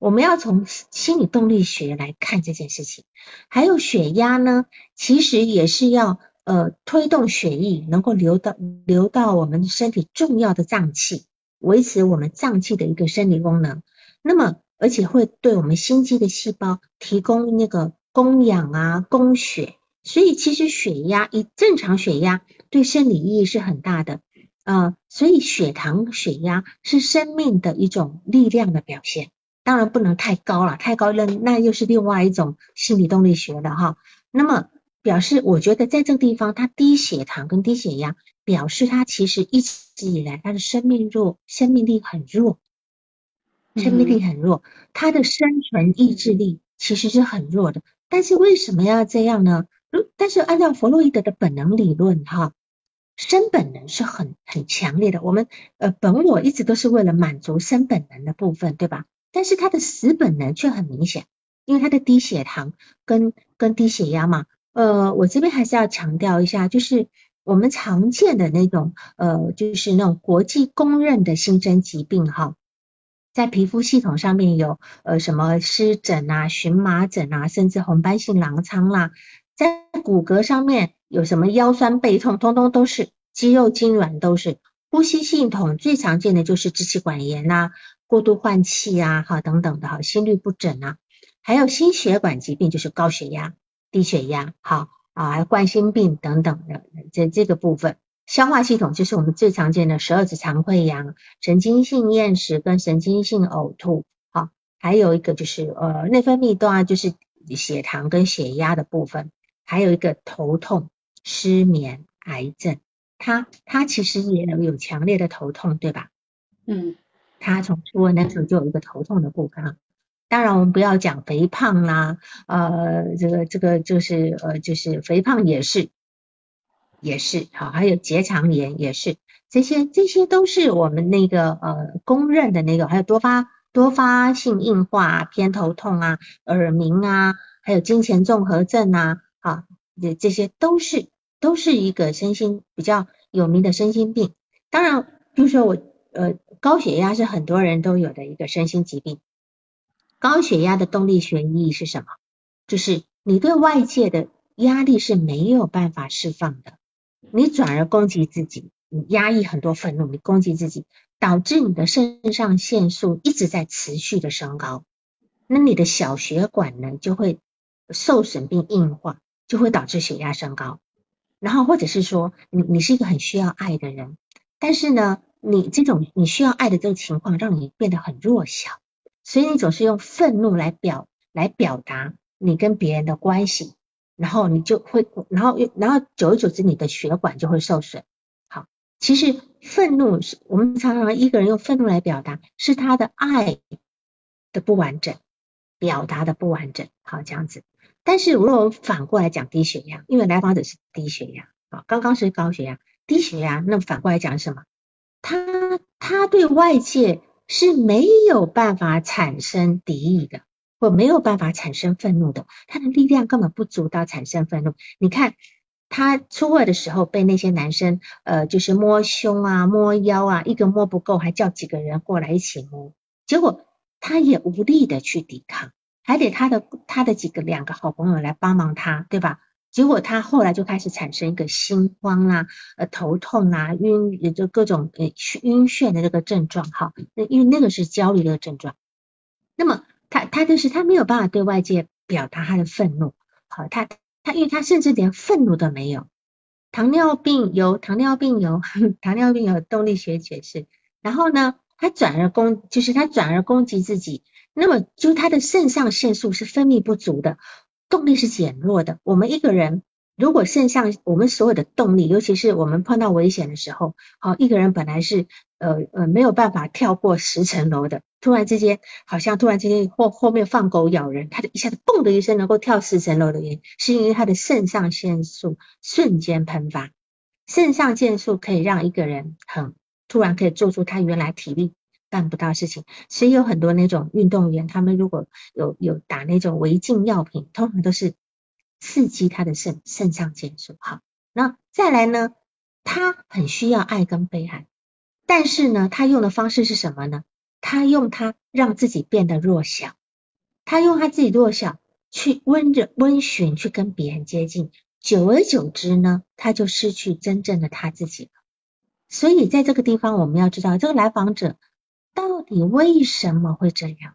我们要从心理动力学来看这件事情。还有血压呢，其实也是要呃推动血液能够流到流到我们身体重要的脏器，维持我们脏器的一个生理功能。那么而且会对我们心肌的细胞提供那个供氧啊供血。所以其实血压以正常血压对生理意义是很大的，呃，所以血糖、血压是生命的一种力量的表现，当然不能太高了，太高了那又是另外一种心理动力学的哈。那么表示，我觉得在这个地方，他低血糖跟低血压，表示他其实一直以来他的生命弱，生命力很弱，生命力很弱，他的生存意志力其实是很弱的。但是为什么要这样呢？如但是按照弗洛伊德的本能理论，哈，生本能是很很强烈的。我们呃本我一直都是为了满足生本能的部分，对吧？但是他的死本能却很明显，因为他的低血糖跟跟低血压嘛。呃，我这边还是要强调一下，就是我们常见的那种呃，就是那种国际公认的新生疾病，哈，在皮肤系统上面有呃什么湿疹啊、荨麻疹啊，甚至红斑性狼疮啦。在骨骼上面有什么腰酸背痛，通通都是肌肉痉挛，都是。呼吸系统最常见的就是支气管炎呐，过度换气啊，哈等等的哈，心律不整啊，还有心血管疾病就是高血压、低血压，好啊，还有冠心病等等的这这个部分，消化系统就是我们最常见的十二指肠溃疡、神经性厌食跟神经性呕吐，好，还有一个就是呃内分泌端就是血糖跟血压的部分。还有一个头痛、失眠、癌症，他他其实也有强烈的头痛，对吧？嗯，他从出生那时候就有一个头痛的部分。当然，我们不要讲肥胖啦，呃，这个这个就是呃就是肥胖也是也是好，还有结肠炎也是，这些这些都是我们那个呃公认的那个，还有多发多发性硬化、偏头痛啊、耳鸣啊，还有金钱综合症啊。啊，这这些都是都是一个身心比较有名的身心病。当然，就是说我呃高血压是很多人都有的一个身心疾病。高血压的动力学意义是什么？就是你对外界的压力是没有办法释放的，你转而攻击自己，你压抑很多愤怒，你攻击自己，导致你的肾上腺素一直在持续的升高。那你的小血管呢就会受损并硬化，就会导致血压升高。然后或者是说，你你是一个很需要爱的人，但是呢，你这种你需要爱的这个情况让你变得很弱小，所以你总是用愤怒来表来表达你跟别人的关系，然后你就会，然后又然后久而久之，你的血管就会受损。好，其实愤怒是我们常常一个人用愤怒来表达，是他的爱的不完整，表达的不完整。好，这样子。但是如果我们反过来讲低血压，因为来访者是低血压啊，刚刚是高血压，低血压，那反过来讲什么？他他对外界是没有办法产生敌意的，或没有办法产生愤怒的，他的力量根本不足到产生愤怒。你看他初二的时候被那些男生呃就是摸胸啊摸腰啊，一个摸不够，还叫几个人过来一起摸，结果他也无力的去抵抗。还得他的他的几个两个好朋友来帮忙他，对吧？结果他后来就开始产生一个心慌啊、呃头痛啊、晕，也就各种呃晕眩的这个症状哈。那因为那个是焦虑的症状。那么他他就是他没有办法对外界表达他的愤怒，好，他他因为他甚至连愤怒都没有。糖尿病有糖尿病有 糖尿病有动力学解释，然后呢，他转而攻就是他转而攻击自己。那么，就他的肾上腺素是分泌不足的，动力是减弱的。我们一个人如果肾上，我们所有的动力，尤其是我们碰到危险的时候，好，一个人本来是呃呃没有办法跳过十层楼的，突然之间好像突然之间后后面放狗咬人，他就一下子嘣的一声能够跳十层楼的原因，是因为他的肾上腺素瞬间喷发。肾上腺素可以让一个人很突然可以做出他原来体力。办不到事情，所以有很多那种运动员，他们如果有有打那种违禁药品，通常都是刺激他的肾肾上腺素。好，那再来呢，他很需要爱跟被爱，但是呢，他用的方式是什么呢？他用他让自己变得弱小，他用他自己弱小去温热温驯去跟别人接近，久而久之呢，他就失去真正的他自己了。所以在这个地方，我们要知道这个来访者。到底为什么会这样？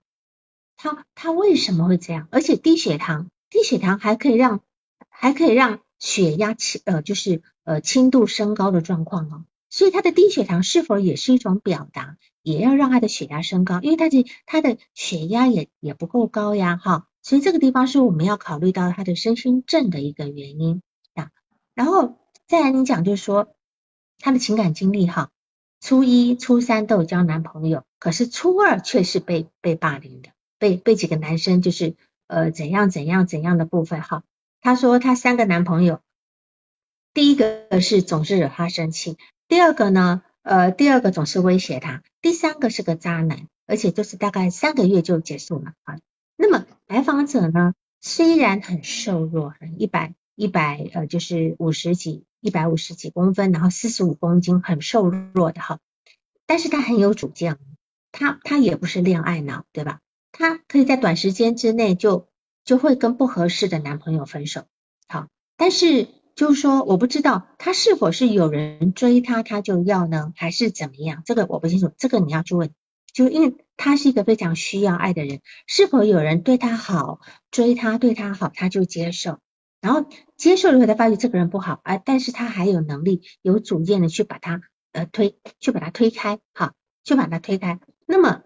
他他为什么会这样？而且低血糖，低血糖还可以让还可以让血压轻呃就是呃轻度升高的状况哦。所以他的低血糖是否也是一种表达？也要让他的血压升高，因为他的他的血压也也不够高呀哈。所以这个地方是我们要考虑到他的身心症的一个原因啊。然后再来你讲就是说他的情感经历哈。初一、初三都有交男朋友，可是初二却是被被霸凌的，被被几个男生就是呃怎样怎样怎样的部分哈。他说他三个男朋友，第一个是总是惹他生气，第二个呢呃第二个总是威胁他，第三个是个渣男，而且就是大概三个月就结束了啊。那么来访者呢虽然很瘦弱，一百一百呃就是五十几。一百五十几公分，然后四十五公斤，很瘦弱的哈，但是他很有主见，他他也不是恋爱脑，对吧？他可以在短时间之内就就会跟不合适的男朋友分手，好，但是就是说，我不知道他是否是有人追他，他就要呢，还是怎么样？这个我不清楚，这个你要去问，就因为他是一个非常需要爱的人，是否有人对他好，追他对他好，他就接受。然后接受了以后，他发觉这个人不好，啊，但是他还有能力、有主见的去把他呃推，去把他推开，好，去把他推开。那么，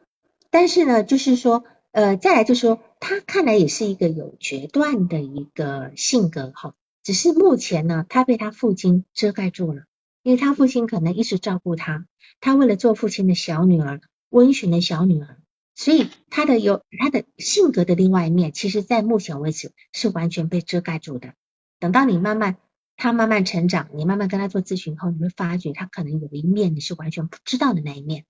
但是呢，就是说，呃，再来就是说，他看来也是一个有决断的一个性格，哈，只是目前呢，他被他父亲遮盖住了，因为他父亲可能一直照顾他，他为了做父亲的小女儿，温驯的小女儿。所以他的有他的性格的另外一面，其实，在目前为止是完全被遮盖住的。等到你慢慢他慢慢成长，你慢慢跟他做咨询后，你会发觉他可能有一面你是完全不知道的那一面。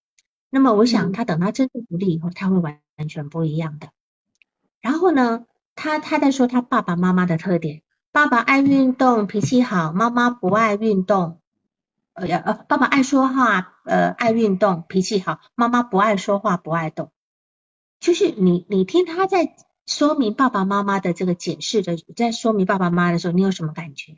那么，我想他等他真正独立以后，他会完完全不一样的。然后呢，他他在说他爸爸妈妈的特点：爸爸爱运动，脾气好；妈妈不爱运动，呃呃，爸爸爱说话，呃爱运动，脾气好；妈妈不爱说话，不爱动。就是你，你听他在说明爸爸妈妈的这个解释的，在说明爸爸妈妈的时候，你有什么感觉？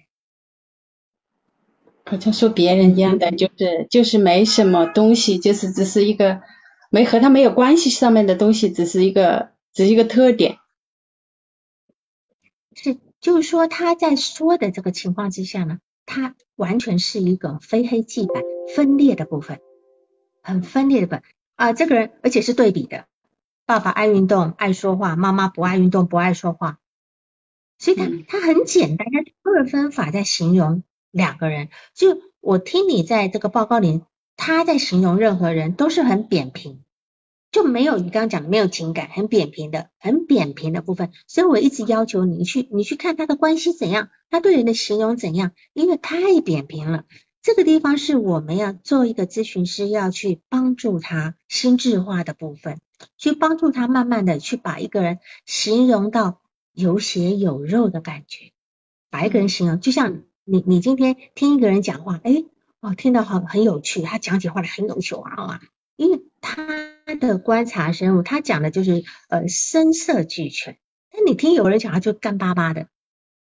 好像说别人一样的，就是就是没什么东西，就是只是一个没和他没有关系上面的东西，只是一个只是一个特点。是，就是说他在说的这个情况之下呢，他完全是一个非黑即白、分裂的部分，很分裂的部分啊。这个人而且是对比的，爸爸爱运动、爱说话，妈妈不爱运动、不爱说话，所以他他很简单，他二分法在形容两个人。就我听你在这个报告里，他在形容任何人都是很扁平。就没有你刚刚讲的没有情感，很扁平的，很扁平的部分。所以我一直要求你去，你去看他的关系怎样，他对人的形容怎样，因为太扁平了。这个地方是我们要做一个咨询师，要去帮助他心智化的部分，去帮助他慢慢的去把一个人形容到有血有肉的感觉，把一个人形容，就像你你今天听一个人讲话，哎，哦，听到很很有趣，他讲起话来很有趣啊，因为他。的观察深入，他讲的就是呃声色俱全。但你听有人讲，他就干巴巴的。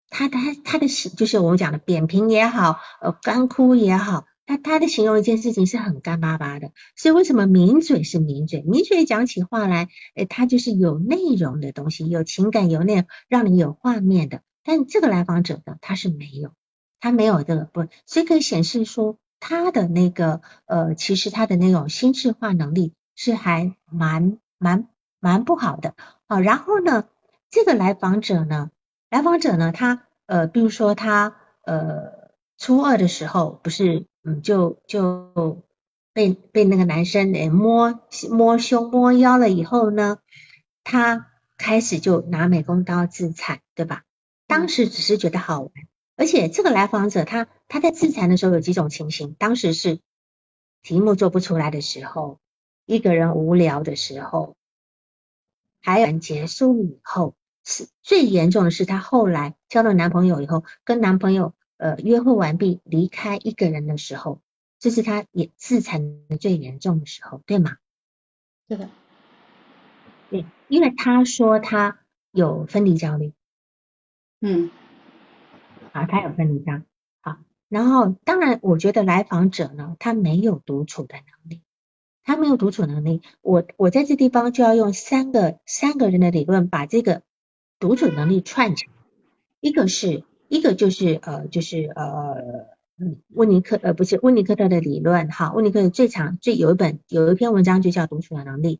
他他他的形就是我们讲的扁平也好，呃干枯也好，他他的形容一件事情是很干巴巴的。所以为什么抿嘴是抿嘴？抿嘴讲起话来，诶，他就是有内容的东西，有情感，有内，让你有画面的。但这个来访者呢，他是没有，他没有这个不，所以可以显示说他的那个呃，其实他的那种心智化能力。是还蛮蛮蛮不好的好，然后呢，这个来访者呢，来访者呢，他呃，比如说他呃初二的时候，不是嗯就就被被那个男生诶摸摸胸摸腰了以后呢，他开始就拿美工刀自残，对吧？当时只是觉得好玩，而且这个来访者他他在自残的时候有几种情形，当时是题目做不出来的时候。一个人无聊的时候，还有结束以后，是最严重的是，她后来交了男朋友以后，跟男朋友呃约会完毕离开一个人的时候，这是她也自残的最严重的时候，对吗？对的，对，因为她说她有分离焦虑，嗯，啊，她有分离焦虑，好，然后当然，我觉得来访者呢，他没有独处的能力。他没有独处能力，我我在这地方就要用三个三个人的理论把这个独处能力串起来。一个是一个就是呃就是呃温尼克呃不是温尼克特的理论哈，温尼克特最长最有一本有一篇文章就叫独处的能力。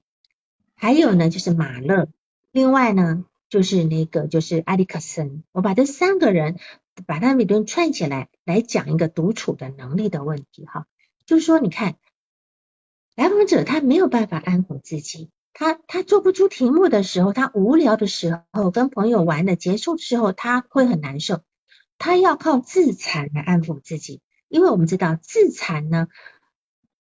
还有呢就是马勒，另外呢就是那个就是埃里克森。我把这三个人把他们理论串起来来讲一个独处的能力的问题哈，就是说你看。来访者他没有办法安抚自己，他他做不出题目的时候，他无聊的时候，跟朋友玩的结束之后，他会很难受，他要靠自残来安抚自己，因为我们知道自残呢，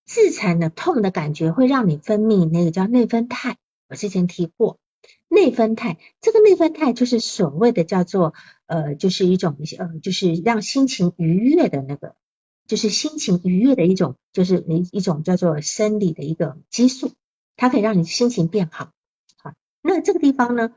自残的痛的感觉会让你分泌那个叫内啡肽，我之前提过，内啡肽，这个内啡肽就是所谓的叫做呃，就是一种呃，就是让心情愉悦的那个。就是心情愉悦的一种，就是一一种叫做生理的一个激素，它可以让你心情变好。好，那这个地方呢，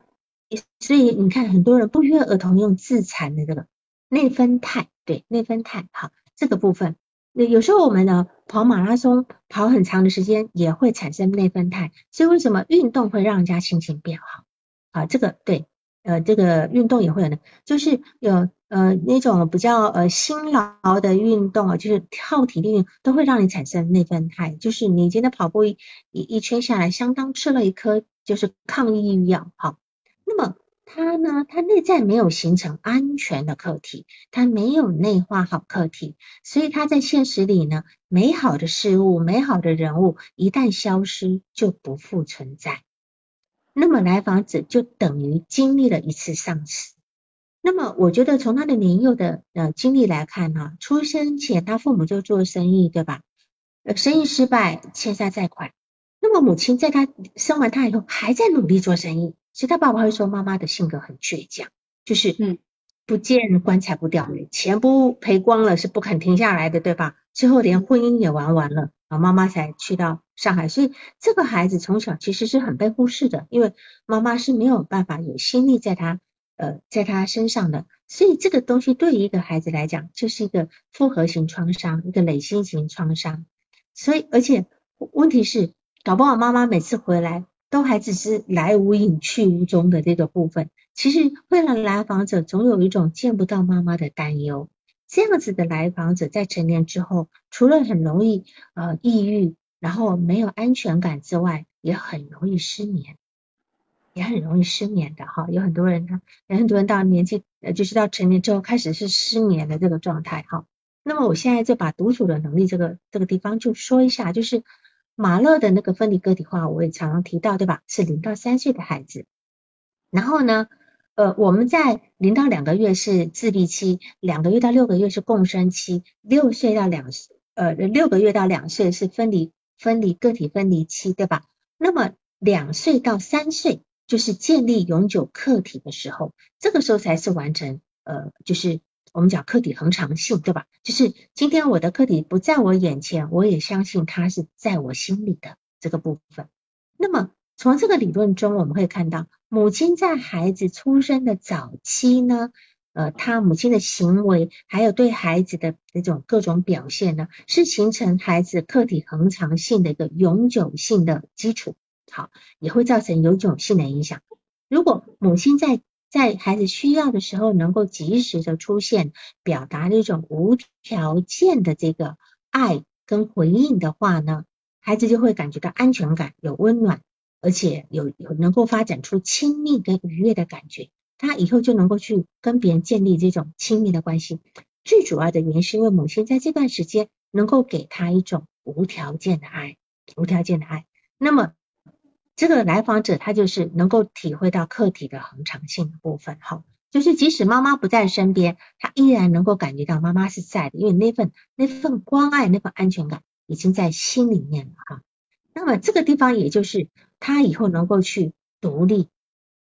所以你看很多人不约而同用自残的这个内啡肽，对内啡肽，好，这个部分，那有时候我们呢跑马拉松跑很长的时间也会产生内啡肽，所以为什么运动会让人家心情变好？啊，这个对。呃，这个运动也会有呢，就是有呃那种比较呃辛劳的运动啊，就是耗体力运动，都会让你产生内分肽。就是你今天跑步一一圈下来，相当吃了一颗就是抗抑郁药，好，那么它呢，它内在没有形成安全的客体，它没有内化好客体，所以它在现实里呢，美好的事物、美好的人物一旦消失，就不复存在。那么来访者就等于经历了一次丧失。那么我觉得从他的年幼的呃经历来看哈，出生前他父母就做生意对吧？呃，生意失败欠下债款。那么母亲在他生完他以后还在努力做生意，所以他爸爸会说妈妈的性格很倔强，就是嗯，不见棺材不掉泪，钱不赔光了是不肯停下来的对吧？最后连婚姻也玩完了。啊，妈妈才去到上海，所以这个孩子从小其实是很被忽视的，因为妈妈是没有办法有心力在他呃在他身上的，所以这个东西对于一个孩子来讲就是一个复合型创伤，一个累心型创伤。所以而且问题是，搞不好妈妈每次回来都还只是来无影去无踪的这个部分，其实会让来访者总有一种见不到妈妈的担忧。这样子的来访者在成年之后，除了很容易呃抑郁，然后没有安全感之外，也很容易失眠，也很容易失眠的哈。有很多人他，有很多人到年纪呃就是到成年之后开始是失眠的这个状态哈。那么我现在就把独处的能力这个这个地方就说一下，就是。马勒的那个分离个体化，我也常常提到，对吧？是零到三岁的孩子。然后呢，呃，我们在零到两个月是自闭期，两个月到六个月是共生期，六岁到两呃六个月到两岁是分离分离个体分离期，对吧？那么两岁到三岁就是建立永久客体的时候，这个时候才是完成呃就是。我们讲客体恒常性，对吧？就是今天我的客体不在我眼前，我也相信它是在我心里的这个部分。那么从这个理论中，我们会看到，母亲在孩子出生的早期呢，呃，他母亲的行为还有对孩子的那种各种表现呢，是形成孩子客体恒常性的一个永久性的基础。好，也会造成永久性的影响。如果母亲在在孩子需要的时候，能够及时的出现，表达那种无条件的这个爱跟回应的话呢，孩子就会感觉到安全感，有温暖，而且有有能够发展出亲密跟愉悦的感觉，他以后就能够去跟别人建立这种亲密的关系。最主要的原因是因为母亲在这段时间能够给他一种无条件的爱，无条件的爱。那么。这个来访者他就是能够体会到客体的恒常性的部分，哈，就是即使妈妈不在身边，他依然能够感觉到妈妈是在的，因为那份那份关爱、那份安全感已经在心里面了，哈。那么这个地方也就是他以后能够去独立，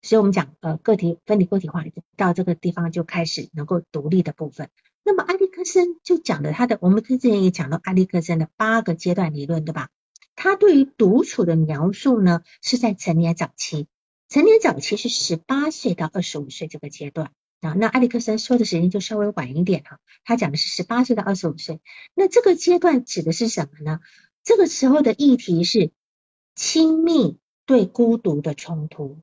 所以我们讲呃个体分离个体化到这个地方就开始能够独立的部分。那么埃利克森就讲的他的，我们之前也讲到埃利克森的八个阶段理论，对吧？他对于独处的描述呢，是在成年早期，成年早期是十八岁到二十五岁这个阶段啊。那埃里克森说的时间就稍微晚一点哈，他讲的是十八岁到二十五岁。那这个阶段指的是什么呢？这个时候的议题是亲密对孤独的冲突，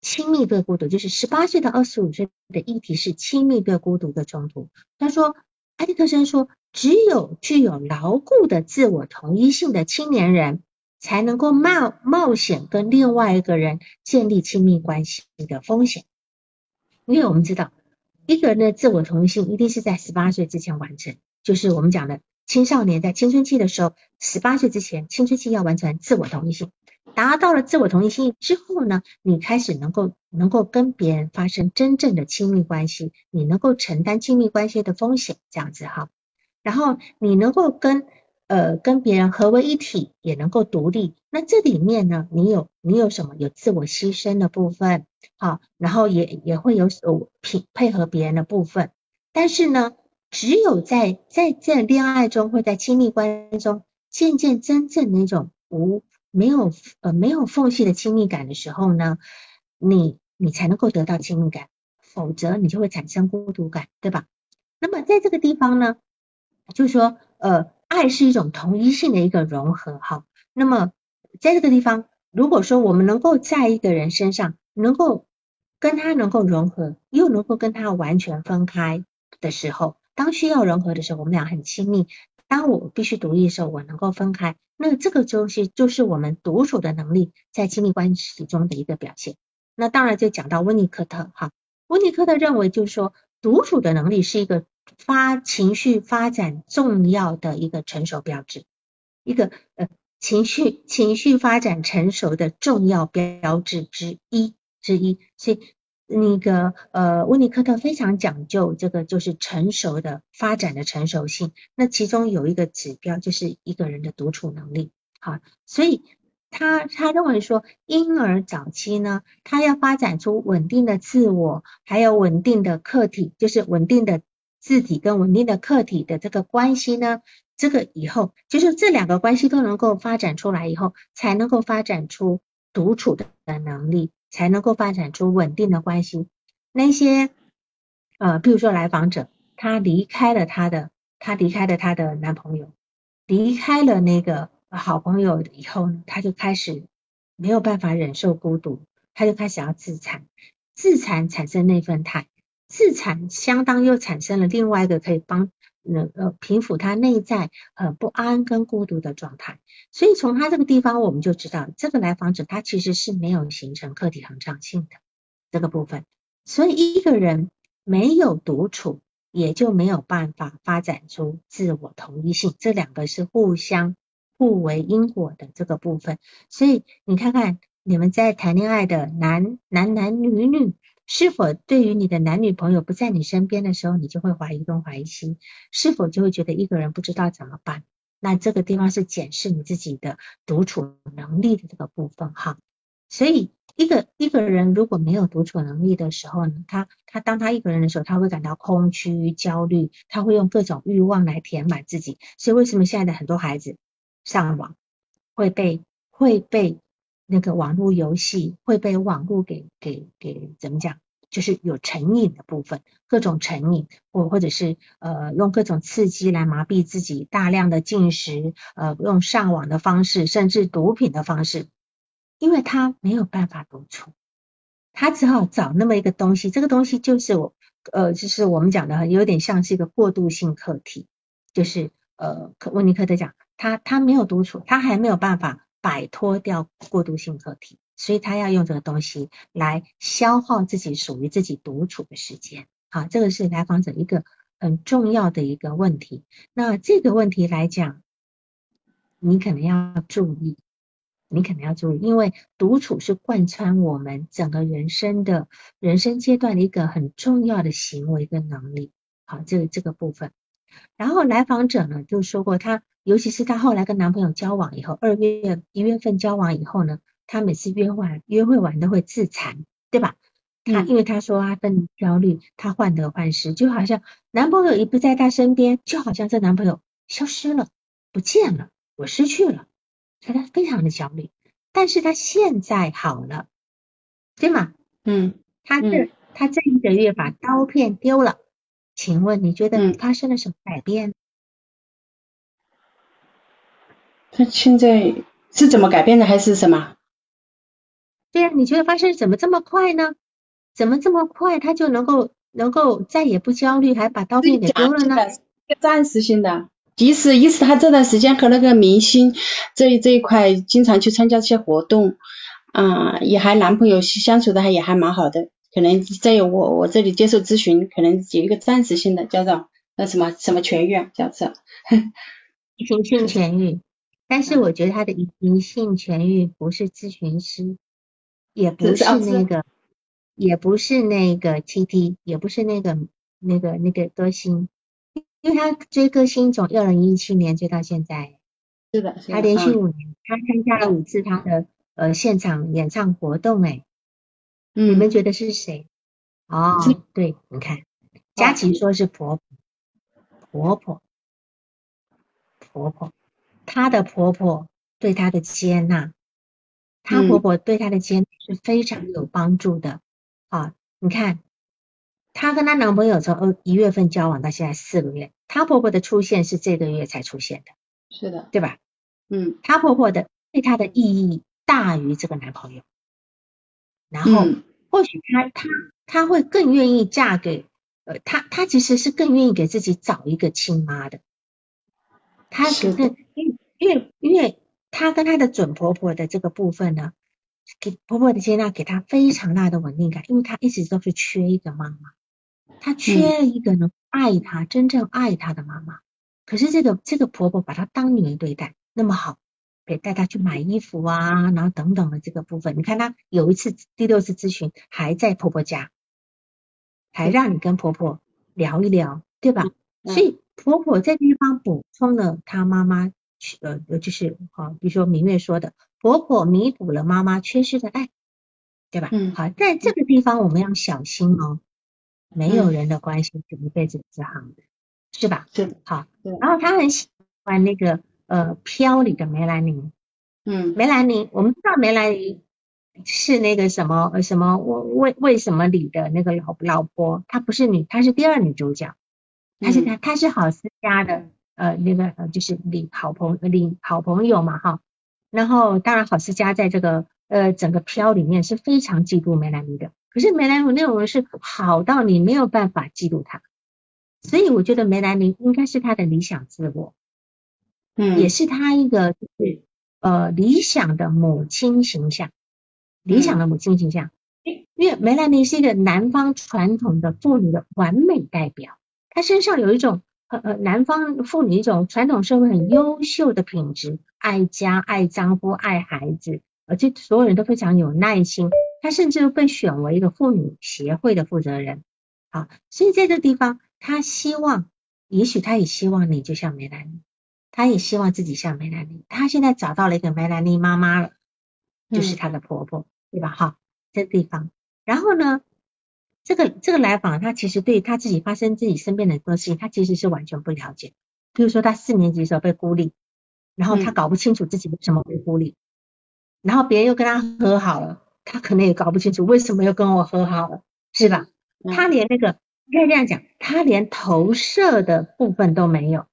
亲密对孤独就是十八岁到二十五岁的议题是亲密对孤独的冲突。他说，埃里克森说。只有具有牢固的自我同一性的青年人，才能够冒冒险跟另外一个人建立亲密关系的风险。因为我们知道，一个人的自我同一性一定是在十八岁之前完成，就是我们讲的青少年在青春期的时候，十八岁之前，青春期要完成自我同一性。达到了自我同一性之后呢，你开始能够能够跟别人发生真正的亲密关系，你能够承担亲密关系的风险，这样子哈。然后你能够跟呃跟别人合为一体，也能够独立。那这里面呢，你有你有什么？有自我牺牲的部分，好，然后也也会有呃配配合别人的部分。但是呢，只有在在这恋爱中或在亲密关系中，渐渐真正那种无没有呃没有缝隙的亲密感的时候呢，你你才能够得到亲密感，否则你就会产生孤独感，对吧？那么在这个地方呢？就是说，呃，爱是一种同一性的一个融合，哈。那么在这个地方，如果说我们能够在一个人身上，能够跟他能够融合，又能够跟他完全分开的时候，当需要融合的时候，我们俩很亲密；当我必须独立的时候，我能够分开。那这个东西就是我们独处的能力在亲密关系中的一个表现。那当然就讲到温尼科特，哈，温尼科特认为就是说，独处的能力是一个。发情绪发展重要的一个成熟标志，一个呃情绪情绪发展成熟的重要标志之一之一，所以那个呃温尼科特非常讲究这个就是成熟的发展的成熟性，那其中有一个指标就是一个人的独处能力，好，所以他他认为说婴儿早期呢，他要发展出稳定的自我，还有稳定的客体，就是稳定的。自体跟稳定的客体的这个关系呢，这个以后就是这两个关系都能够发展出来以后，才能够发展出独处的能力，才能够发展出稳定的关系。那些呃，比如说来访者，她离开了她的，她离开了她的男朋友，离开了那个好朋友以后呢，她就开始没有办法忍受孤独，他就开始要自残，自残产生内分肽，自残相当又产生了另外一个可以帮能呃平抚他内在呃不安跟孤独的状态。所以从他这个地方，我们就知道这个来访者他其实是没有形成客体恒常性的这个部分。所以一个人没有独处，也就没有办法发展出自我同一性，这两个是互相。互为因果的这个部分，所以你看看你们在谈恋爱的男男男女女，是否对于你的男女朋友不在你身边的时候，你就会怀疑东怀疑西，是否就会觉得一个人不知道怎么办？那这个地方是检视你自己的独处能力的这个部分哈。所以一个一个人如果没有独处能力的时候呢，他他当他一个人的时候，他会感到空虚、焦虑，他会用各种欲望来填满自己。所以为什么现在的很多孩子？上网会被会被那个网络游戏会被网络给给给怎么讲？就是有成瘾的部分，各种成瘾，或或者是呃用各种刺激来麻痹自己，大量的进食，呃用上网的方式，甚至毒品的方式，因为他没有办法独处，他只好找那么一个东西，这个东西就是我呃就是我们讲的有点像是一个过渡性课题，就是呃温尼科特讲。他他没有独处，他还没有办法摆脱掉过渡性课题，所以他要用这个东西来消耗自己属于自己独处的时间。好，这个是来访者一个很重要的一个问题。那这个问题来讲，你可能要注意，你可能要注意，因为独处是贯穿我们整个人生的人生阶段的一个很重要的行为跟能力。好，这个这个部分。然后来访者呢就说过，她尤其是她后来跟男朋友交往以后，二月一月份交往以后呢，她每次约会约会完都会自残，对吧？她因为她说她分离焦虑，她患得患失，就好像男朋友一不在她身边，就好像这男朋友消失了，不见了，我失去了，所以她非常的焦虑。但是她现在好了，对吗？嗯，她这她这一个月把刀片丢了。请问你觉得发生了什么改变？他现在是怎么改变的，还是什么？对呀，你觉得发生怎么这么快呢？怎么这么快他就能够能够再也不焦虑，还把刀片给丢了呢？暂时性的，即使意思他这段时间和那个明星这这一块经常去参加一些活动，啊，也还男朋友相处的还也还蛮好的。可能在我我这里接受咨询，可能有一个暂时性的叫做那什么什么痊愈啊，叫做。移行性痊愈。但是我觉得他的移行性痊愈不是咨询师，也不是那个，也不是那个 T T，也不是那个那个那个歌星，因为他追歌星从二零一七年追到现在，是的，他连续五年，他参加了五次他的呃现场演唱活动，哎。你们觉得是谁？哦，对，你看，佳琪说是婆婆，婆婆，婆婆，她的婆婆对她的接纳，她婆婆对她的接纳是非常有帮助的啊！你看，她跟她男朋友从二一月份交往到现在四个月，她婆婆的出现是这个月才出现的，是的，对吧？嗯，她婆婆的对她的意义大于这个男朋友。然后或许她她她会更愿意嫁给呃她她其实是更愿意给自己找一个亲妈的，她可能因因为因为她跟她的准婆婆的这个部分呢，给婆婆的接纳给她非常大的稳定感，因为她一直都是缺一个妈妈，她缺了一个能爱她真正爱她的妈妈，可是这个这个婆婆把她当女儿对待，那么好。给带她去买衣服啊，然后等等的这个部分，你看她有一次第六次咨询还在婆婆家，还让你跟婆婆聊一聊，对吧？所以婆婆在地方补充了她妈妈，呃，就是好，比如说明月说的，婆婆弥补了妈妈缺失的爱，对吧？嗯。好，在这个地方我们要小心哦，没有人的关系是一辈子的，是吧？是。好，然后她很喜欢那个。呃，飘里的梅兰妮，嗯，梅兰妮，我们知道梅兰妮是那个什么什么为为什么里的那个老老婆，她不是女，她是第二女主角，她是她她是郝思嘉的呃那个呃就是李好朋李好朋友嘛哈，然后当然郝思嘉在这个呃整个飘里面是非常嫉妒梅兰妮的。可是梅兰妮那种人是好到你没有办法嫉妒她，所以我觉得梅兰妮应该是她的理想自我，嗯，也是他一个就是呃理想的母亲形象，理想的母亲形象。因为梅兰妮是一个南方传统的妇女的完美代表，她身上有一种呃呃南方妇女一种传统社会很优秀的品质，爱家、爱丈夫、爱孩子，而且所有人都非常有耐心。她甚至被选为一个妇女协会的负责人。好，所以在这地方，她希望，也许她也希望你就像梅兰妮，她也希望自己像梅兰妮。她现在找到了一个梅兰妮妈妈了，就是她的婆婆，对吧？哈。这地方，然后呢，这个这个来访，她其实对她自己发生自己身边的很多事情，他其实是完全不了解。比如说，她四年级的时候被孤立，然后她搞不清楚自己为什么被孤立，然后别人又跟她和好了，她可能也搞不清楚为什么又跟我和好了，是吧？她连那个应该这样讲，他连投射的部分都没有。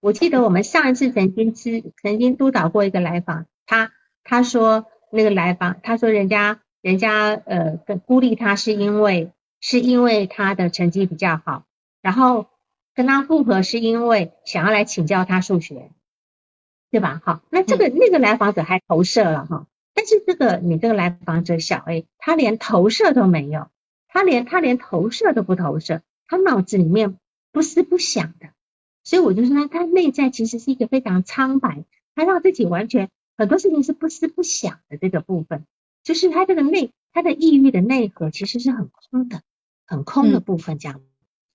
我记得我们上一次曾经知曾经督导过一个来访，他他说。那个来访，他说人家人家呃跟孤立他是因为是因为他的成绩比较好，然后跟他复合是因为想要来请教他数学，对吧？好，那这个那个来访者还投射了哈，但是这个你这个来访者小 A，他连投射都没有，他连他连投射都不投射，他脑子里面不思不想的，所以我就说他内在其实是一个非常苍白，他让自己完全。很多事情是不思不想的这个部分，就是他这个内，他的抑郁的内核其实是很空的，很空的部分讲，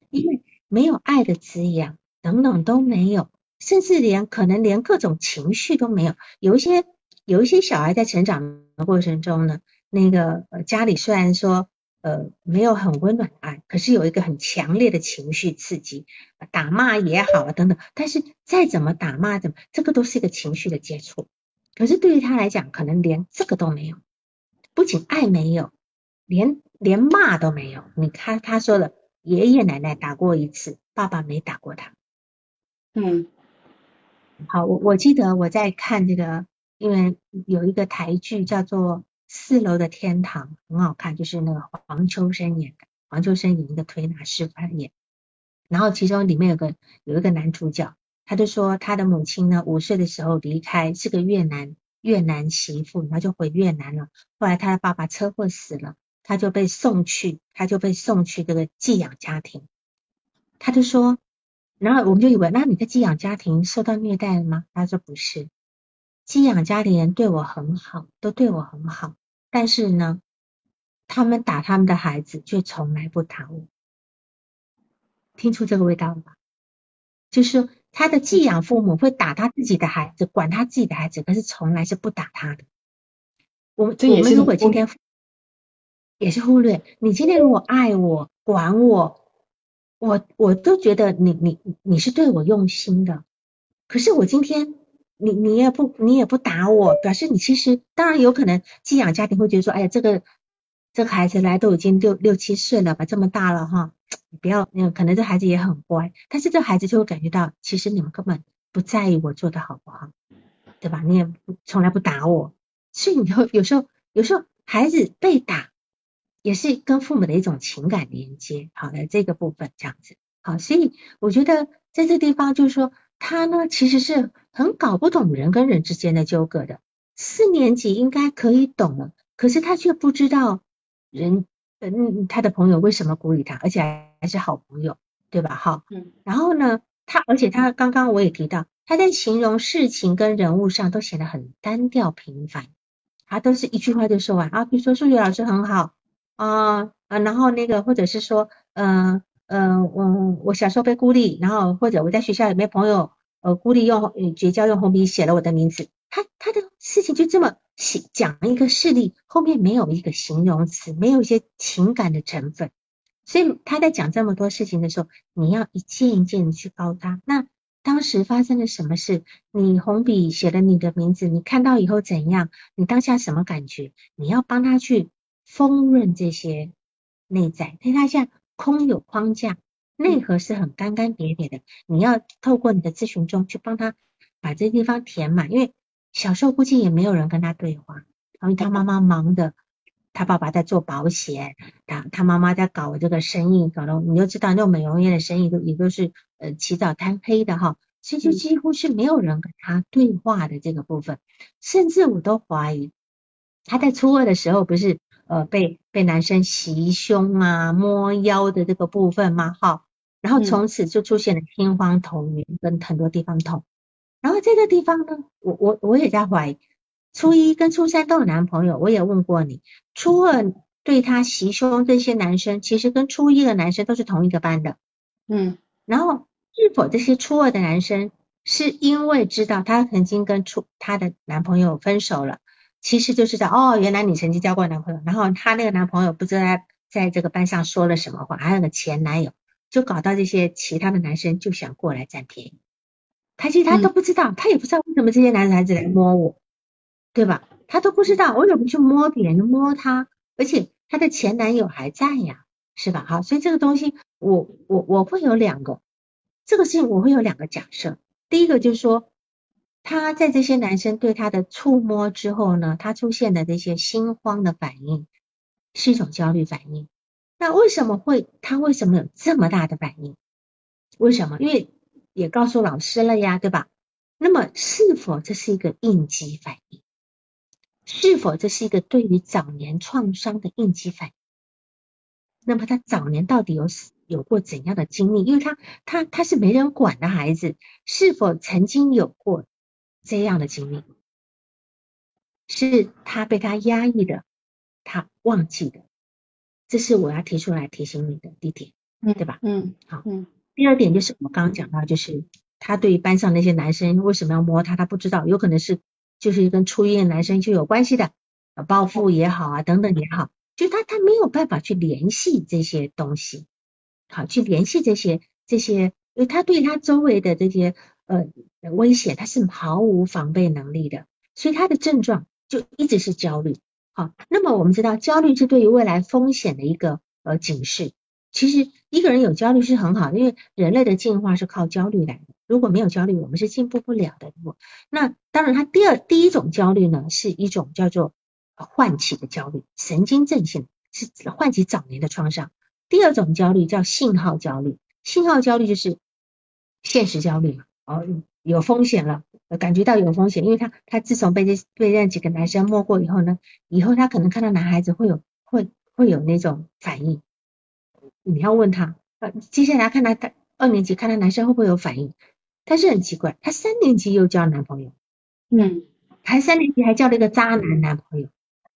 因为没有爱的滋养等等都没有，甚至连可能连各种情绪都没有。有一些有一些小孩在成长的过程中呢，那个呃家里虽然说呃没有很温暖的爱，可是有一个很强烈的情绪刺激，打骂也好啊等等，但是再怎么打骂怎么，这个都是一个情绪的接触。可是对于他来讲，可能连这个都没有，不仅爱没有，连连骂都没有。你看他说了，爷爷奶奶打过一次，爸爸没打过他。嗯，好，我我记得我在看这个，因为有一个台剧叫做《四楼的天堂》，很好看，就是那个黄秋生演的，黄秋生演一个推拿师扮演，然后其中里面有个有一个男主角。他就说，他的母亲呢，五岁的时候离开，是个越南越南媳妇，然后就回越南了。后来他的爸爸车祸死了，他就被送去，他就被送去这个寄养家庭。他就说，然后我们就以为，那你的寄养家庭受到虐待了吗？他说不是，寄养家里人对我很好，都对我很好，但是呢，他们打他们的孩子，却从来不打我。听出这个味道了吧？就是。他的寄养父母会打他自己的孩子，管他自己的孩子，可是从来是不打他的。我们我们如果今天也是忽略，你今天如果爱我、管我，我我都觉得你你你是对我用心的。可是我今天你你也不你也不打我，表示你其实当然有可能寄养家庭会觉得说，哎呀，这个这个孩子来都已经六六七岁了吧，这么大了哈。你不要，那可能这孩子也很乖，但是这孩子就会感觉到，其实你们根本不在意我做的好不好，对吧？你也不从来不打我，所以你会有时候，有时候孩子被打也是跟父母的一种情感连接，好的这个部分这样子，好，所以我觉得在这地方就是说，他呢其实是很搞不懂人跟人之间的纠葛的，四年级应该可以懂了，可是他却不知道人。嗯，他的朋友为什么鼓励他，而且还是好朋友，对吧？哈，嗯，然后呢，他而且他刚刚我也提到，他在形容事情跟人物上都显得很单调平凡，他都是一句话就说完啊，比如说数学老师很好啊啊，然后那个或者是说，嗯嗯嗯，我小时候被孤立，然后或者我在学校也没朋友呃孤立用绝交用红笔写了我的名字，他他的事情就这么写。讲一个事例，后面没有一个形容词，没有一些情感的成分，所以他在讲这么多事情的时候，你要一件一件的去告他。那当时发生了什么事？你红笔写了你的名字，你看到以后怎样？你当下什么感觉？你要帮他去丰润这些内在，因为他现在空有框架，内核是很干干瘪瘪的。你要透过你的咨询中去帮他把这地方填满，因为。小时候估计也没有人跟他对话，因为他妈妈忙的，他爸爸在做保险，他他妈妈在搞这个生意，搞的你就知道那种美容院的生意都也都是呃起早贪黑的哈，所以就几乎是没有人跟他对话的这个部分，甚至我都怀疑他在初二的时候不是呃被被男生袭胸啊摸腰的这个部分吗？哈，然后从此就出现了心慌头晕跟很多地方痛。然后这个地方呢，我我我也在怀疑，初一跟初三都有男朋友，我也问过你，初二对他袭胸这些男生，其实跟初一的男生都是同一个班的，嗯，然后是否这些初二的男生是因为知道他曾经跟初他的男朋友分手了，其实就知道哦，原来你曾经交过男朋友，然后他那个男朋友不知道在在这个班上说了什么话，还有个前男友，就搞到这些其他的男生就想过来占便宜。他其实他都不知道，他也不知道为什么这些男孩子来摸我，对吧？他都不知道，我怎么去摸别人摸他？而且他的前男友还在呀，是吧？好，所以这个东西，我我我会有两个，这个事情我会有两个假设。第一个就是说，他在这些男生对他的触摸之后呢，他出现的这些心慌的反应，是一种焦虑反应。那为什么会他为什么有这么大的反应？为什么？因为也告诉老师了呀，对吧？那么是否这是一个应激反应？是否这是一个对于早年创伤的应激反应？那么他早年到底有有过怎样的经历？因为他他他是没人管的孩子，是否曾经有过这样的经历？是他被他压抑的，他忘记的，这是我要提出来提醒你的第一点，对吧？嗯，好，嗯。第二点就是我刚刚讲到，就是他对班上那些男生为什么要摸他，他不知道，有可能是就是跟初一的男生就有关系的，报复也好啊，等等也好，就他他没有办法去联系这些东西，好去联系这些这些，因为他对他周围的这些呃威胁他是毫无防备能力的，所以他的症状就一直是焦虑。好，那么我们知道焦虑是对于未来风险的一个呃警示。其实一个人有焦虑是很好，因为人类的进化是靠焦虑来的。如果没有焦虑，我们是进步不了的。那当然，他第二第一种焦虑呢，是一种叫做唤起的焦虑，神经症性，是唤起早年的创伤。第二种焦虑叫信号焦虑，信号焦虑就是现实焦虑嘛，哦，有风险了，感觉到有风险，因为他他自从被这被那几个男生摸过以后呢，以后他可能看到男孩子会有会会有那种反应。你要问他，呃，接下来看他他二年级看他男生会不会有反应？但是很奇怪，他三年级又交男朋友，嗯，还三年级还交了一个渣男男朋友，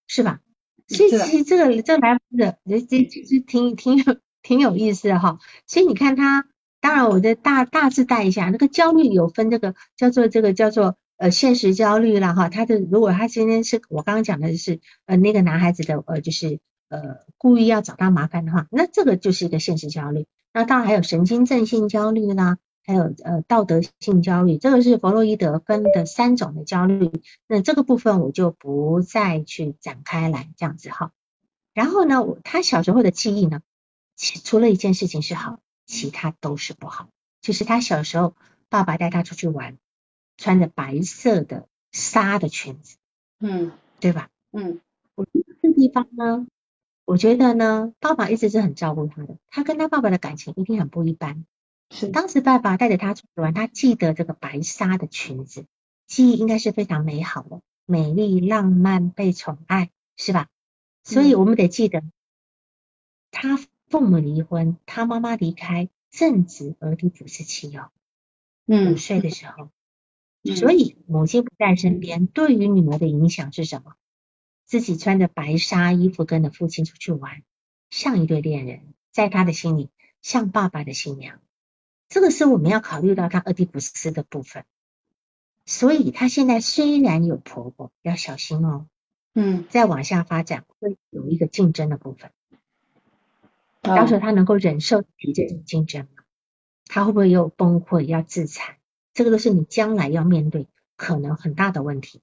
是吧？所以其实这个这来的这这其实挺挺有挺有意思的哈。所以你看他，当然我再大大致带一下，那个焦虑有分这个叫做这个叫做呃现实焦虑了哈。他的如果他今天是我刚刚讲的是呃那个男孩子的呃就是。呃，故意要找他麻烦的话，那这个就是一个现实焦虑。那当然还有神经症性焦虑啦，还有呃道德性焦虑，这个是弗洛伊德分的三种的焦虑。那这个部分我就不再去展开来这样子哈。然后呢，他小时候的记忆呢，除了一件事情是好，其他都是不好。就是他小时候爸爸带他出去玩，穿着白色的纱的裙子，嗯，对吧？嗯，我这地方呢。我觉得呢，爸爸一直是很照顾他的，他跟他爸爸的感情一定很不一般。是，当时爸爸带着他出去玩，他记得这个白纱的裙子，记忆应该是非常美好的，美丽、浪漫、被宠爱，是吧？所以我们得记得，他父母离婚，他妈妈离开，正值儿童不是期哦，五岁的时候，所以母亲不在身边，对于女儿的影响是什么？自己穿着白纱衣服跟着父亲出去玩，像一对恋人，在他的心里像爸爸的新娘。这个是我们要考虑到他俄狄浦斯的部分。所以他现在虽然有婆婆，要小心哦。嗯，再往下发展会有一个竞争的部分。到时候他能够忍受起这种竞争吗？他会不会又崩溃要自残？这个都是你将来要面对可能很大的问题。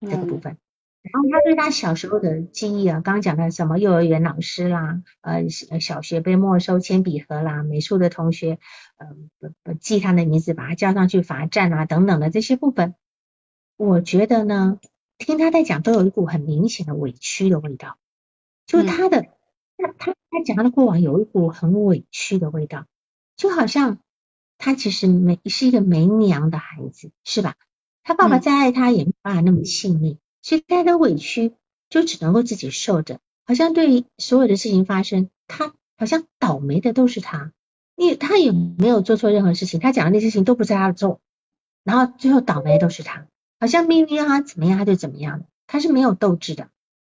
这个部分。然后他对他小时候的记忆啊，刚刚讲的什么幼儿园老师啦，呃，小学被没收铅笔盒啦，美术的同学呃记他的名字，把他叫上去罚站啊等等的这些部分，我觉得呢，听他在讲，都有一股很明显的委屈的味道，就是他的，他他他讲他的过往有一股很委屈的味道，就好像他其实没是一个没娘的孩子，是吧？他爸爸再爱他也没办法那么细腻，所以他的委屈就只能够自己受着，好像对于所有的事情发生，他好像倒霉的都是他，因为他也没有做错任何事情，他讲的那些事情都不在他的错，然后最后倒霉都是他。好像命运让他怎么样他就怎么样他是没有斗志的，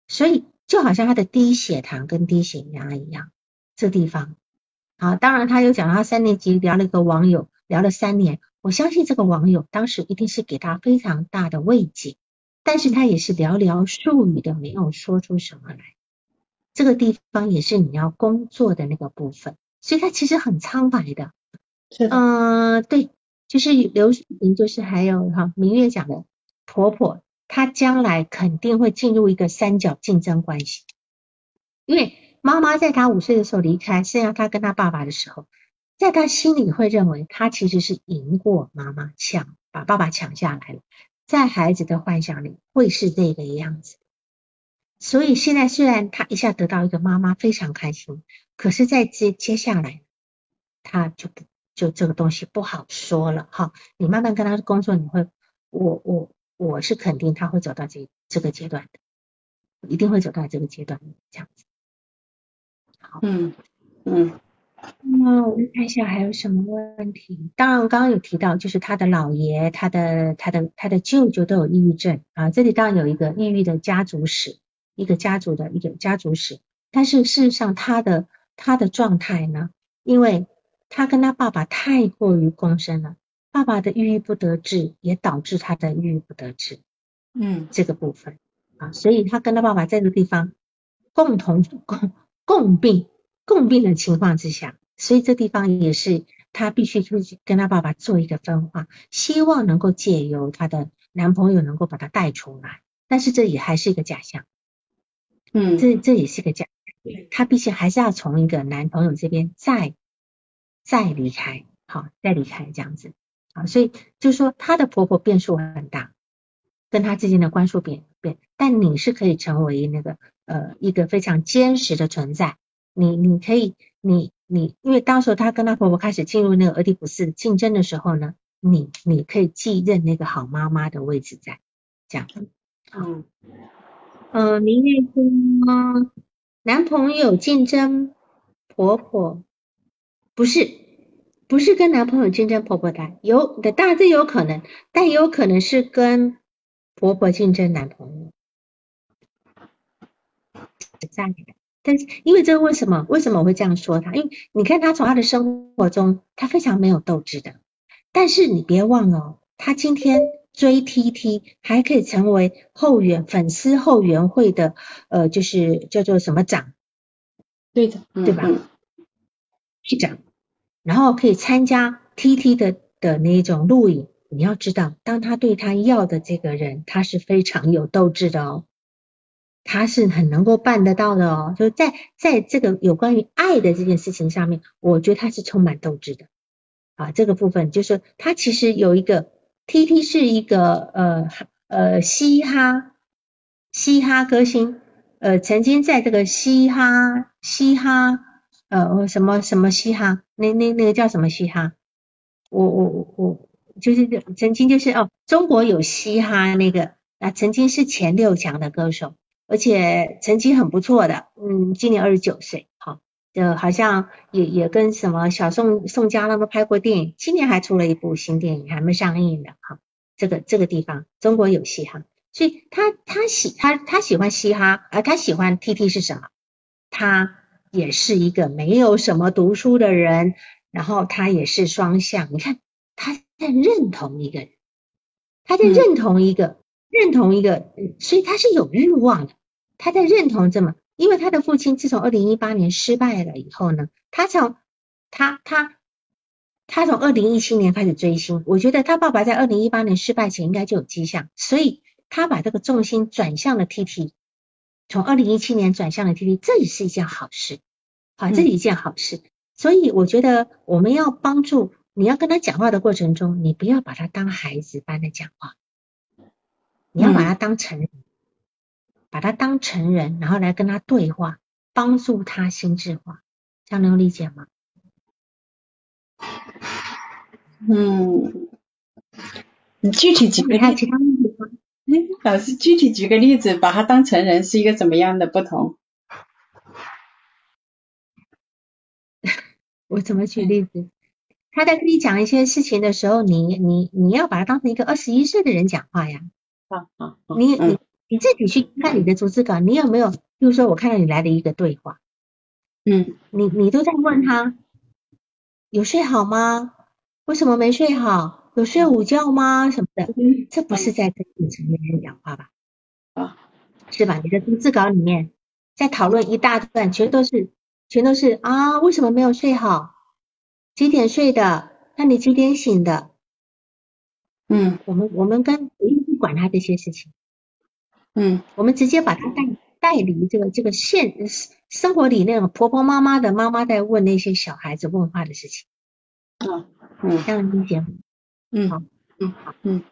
所以就好像他的低血糖跟低血压一样，这地方。好，当然他又讲他三年级聊了一个网友，聊了三年，我相信这个网友当时一定是给他非常大的慰藉，但是他也是寥寥数语的没有说出什么来，这个地方也是你要工作的那个部分，所以他其实很苍白的，嗯，对，就是刘淑萍，就是还有哈明月讲的。婆婆他将来肯定会进入一个三角竞争关系，因为妈妈在他五岁的时候离开，剩下他跟他爸爸的时候，在他心里会认为他其实是赢过妈妈，抢把爸爸抢下来了，在孩子的幻想里会是这个样子。所以现在虽然他一下得到一个妈妈非常开心，可是在接接下来，他就不就这个东西不好说了哈。你慢慢跟他工作，你会我我。我是肯定他会走到这这个阶段的，一定会走到这个阶段这样子。好，嗯嗯，那我们看一下还有什么问题。当然，刚刚有提到，就是他的姥爷、他的、他的、他的舅舅都有抑郁症啊。这里当然有一个抑郁的家族史，一个家族的一个家族史。但是事实上，他的他的状态呢，因为他跟他爸爸太过于共生了。爸爸的郁郁不得志，也导致他的郁郁不得志。嗯，这个部分啊，所以他跟他爸爸在这个地方共同共共病共病的情况之下，所以这地方也是他必须去跟他爸爸做一个分化，希望能够借由他的男朋友能够把他带出来，但是这也还是一个假象。嗯，这这也是个假，他必须还是要从一个男朋友这边再再离开，好，再离开这样子。啊，所以就是说，她的婆婆变数很大，跟她之间的关系变变，但你是可以成为那个呃一个非常坚实的存在。你你可以，你你，因为到时候她跟她婆婆开始进入那个俄狄浦斯竞争的时候呢，你你可以继任那个好妈妈的位置在这样。嗯嗯，明月说男朋友竞争婆婆不是。不是跟男朋友竞争婆婆的，有的当然这有可能，但也有可能是跟婆婆竞争男朋友。但是因为这个为什么？为什么我会这样说他？因为你看他从他的生活中，他非常没有斗志的。但是你别忘了，他今天追 T T 还可以成为后援粉丝后援会的呃，就是叫做什么长？对的，对吧？去长。然后可以参加 T T 的的那种录影，你要知道，当他对他要的这个人，他是非常有斗志的哦，他是很能够办得到的哦，就在在这个有关于爱的这件事情上面，我觉得他是充满斗志的。啊，这个部分就是他其实有一个 T T 是一个呃呃嘻哈嘻哈歌星，呃曾经在这个嘻哈嘻哈。呃，什么什么嘻哈？那那那个叫什么嘻哈？我我我我就是曾经就是哦，中国有嘻哈那个啊，曾经是前六强的歌手，而且成绩很不错的。嗯，今年二十九岁，好，就好像也也跟什么小宋宋佳他们拍过电影，今年还出了一部新电影还没上映的。哈，这个这个地方中国有嘻哈，所以他他喜他他喜欢嘻哈啊，他喜欢 T T 是什么？他。也是一个没有什么读书的人，然后他也是双向。你看他在认同一个人，他在认同一个认同一个，所以他是有欲望的。他在认同这么，因为他的父亲自从二零一八年失败了以后呢，他从他他他从二零一七年开始追星。我觉得他爸爸在二零一八年失败前应该就有迹象，所以他把这个重心转向了 T T。从二零一七年转向了 T T，这也是一件好事，好，这是一件好事。所以我觉得我们要帮助你要跟他讲话的过程中，你不要把他当孩子般的讲话，你要把他当成人，把他当成人，然后来跟他对话，帮助他心智化，这样能理解吗？嗯，你具体举个还有其他问题吗？哎，老师具体举个例子，把他当成人是一个怎么样的不同？我怎么举例子？他在跟你讲一些事情的时候，你你你要把他当成一个二十一岁的人讲话呀。啊啊，你你你自己去看你的逐字稿，你有没有？比如说，我看到你来了一个对话，嗯，你你都在问他有睡好吗？为什么没睡好？有睡午觉吗？什么的？这不是在跟成年人讲话吧？啊，是吧？你的逐字稿里面在讨论一大段，全都是。全都是啊，为什么没有睡好？几点睡的？那你几点醒的？嗯，我们我们跟不用管他这些事情，嗯，我们直接把他带带离这个这个现生活里那种婆婆妈妈的妈妈在问那些小孩子问话的事情。嗯嗯，这样理解吗？嗯，好，嗯好，嗯，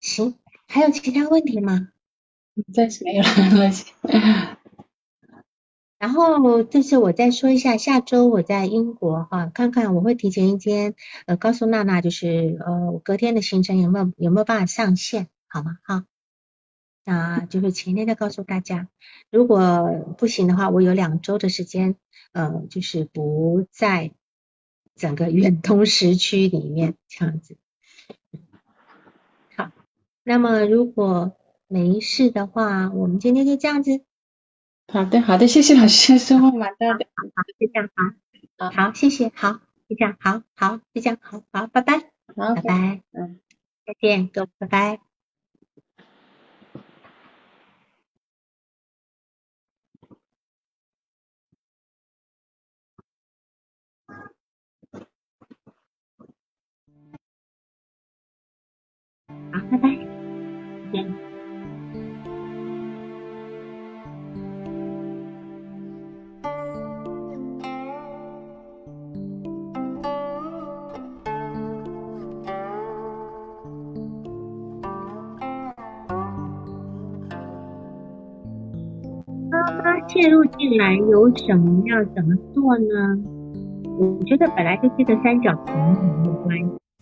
行，还有其他问题吗？暂时没有了。然后就是我再说一下，下周我在英国哈，看看我会提前一天呃告诉娜娜，就是呃我隔天的行程有没有有没有办法上线，好吗？哈，那 就是前天再告诉大家，如果不行的话，我有两周的时间，呃，就是不在整个远东时区里面这样子。好，那么如果没事的话，我们今天就这样子。好的，好的，谢谢老师，收获蛮大的。好，就这样，好，好，谢谢，好，就这样，好好，就这样，好好，拜拜，好，拜拜，嗯，再见，各位，拜拜。好，拜拜，再见。介入进来有什么要怎么做呢？我觉得本来就是一个三角形没有关系。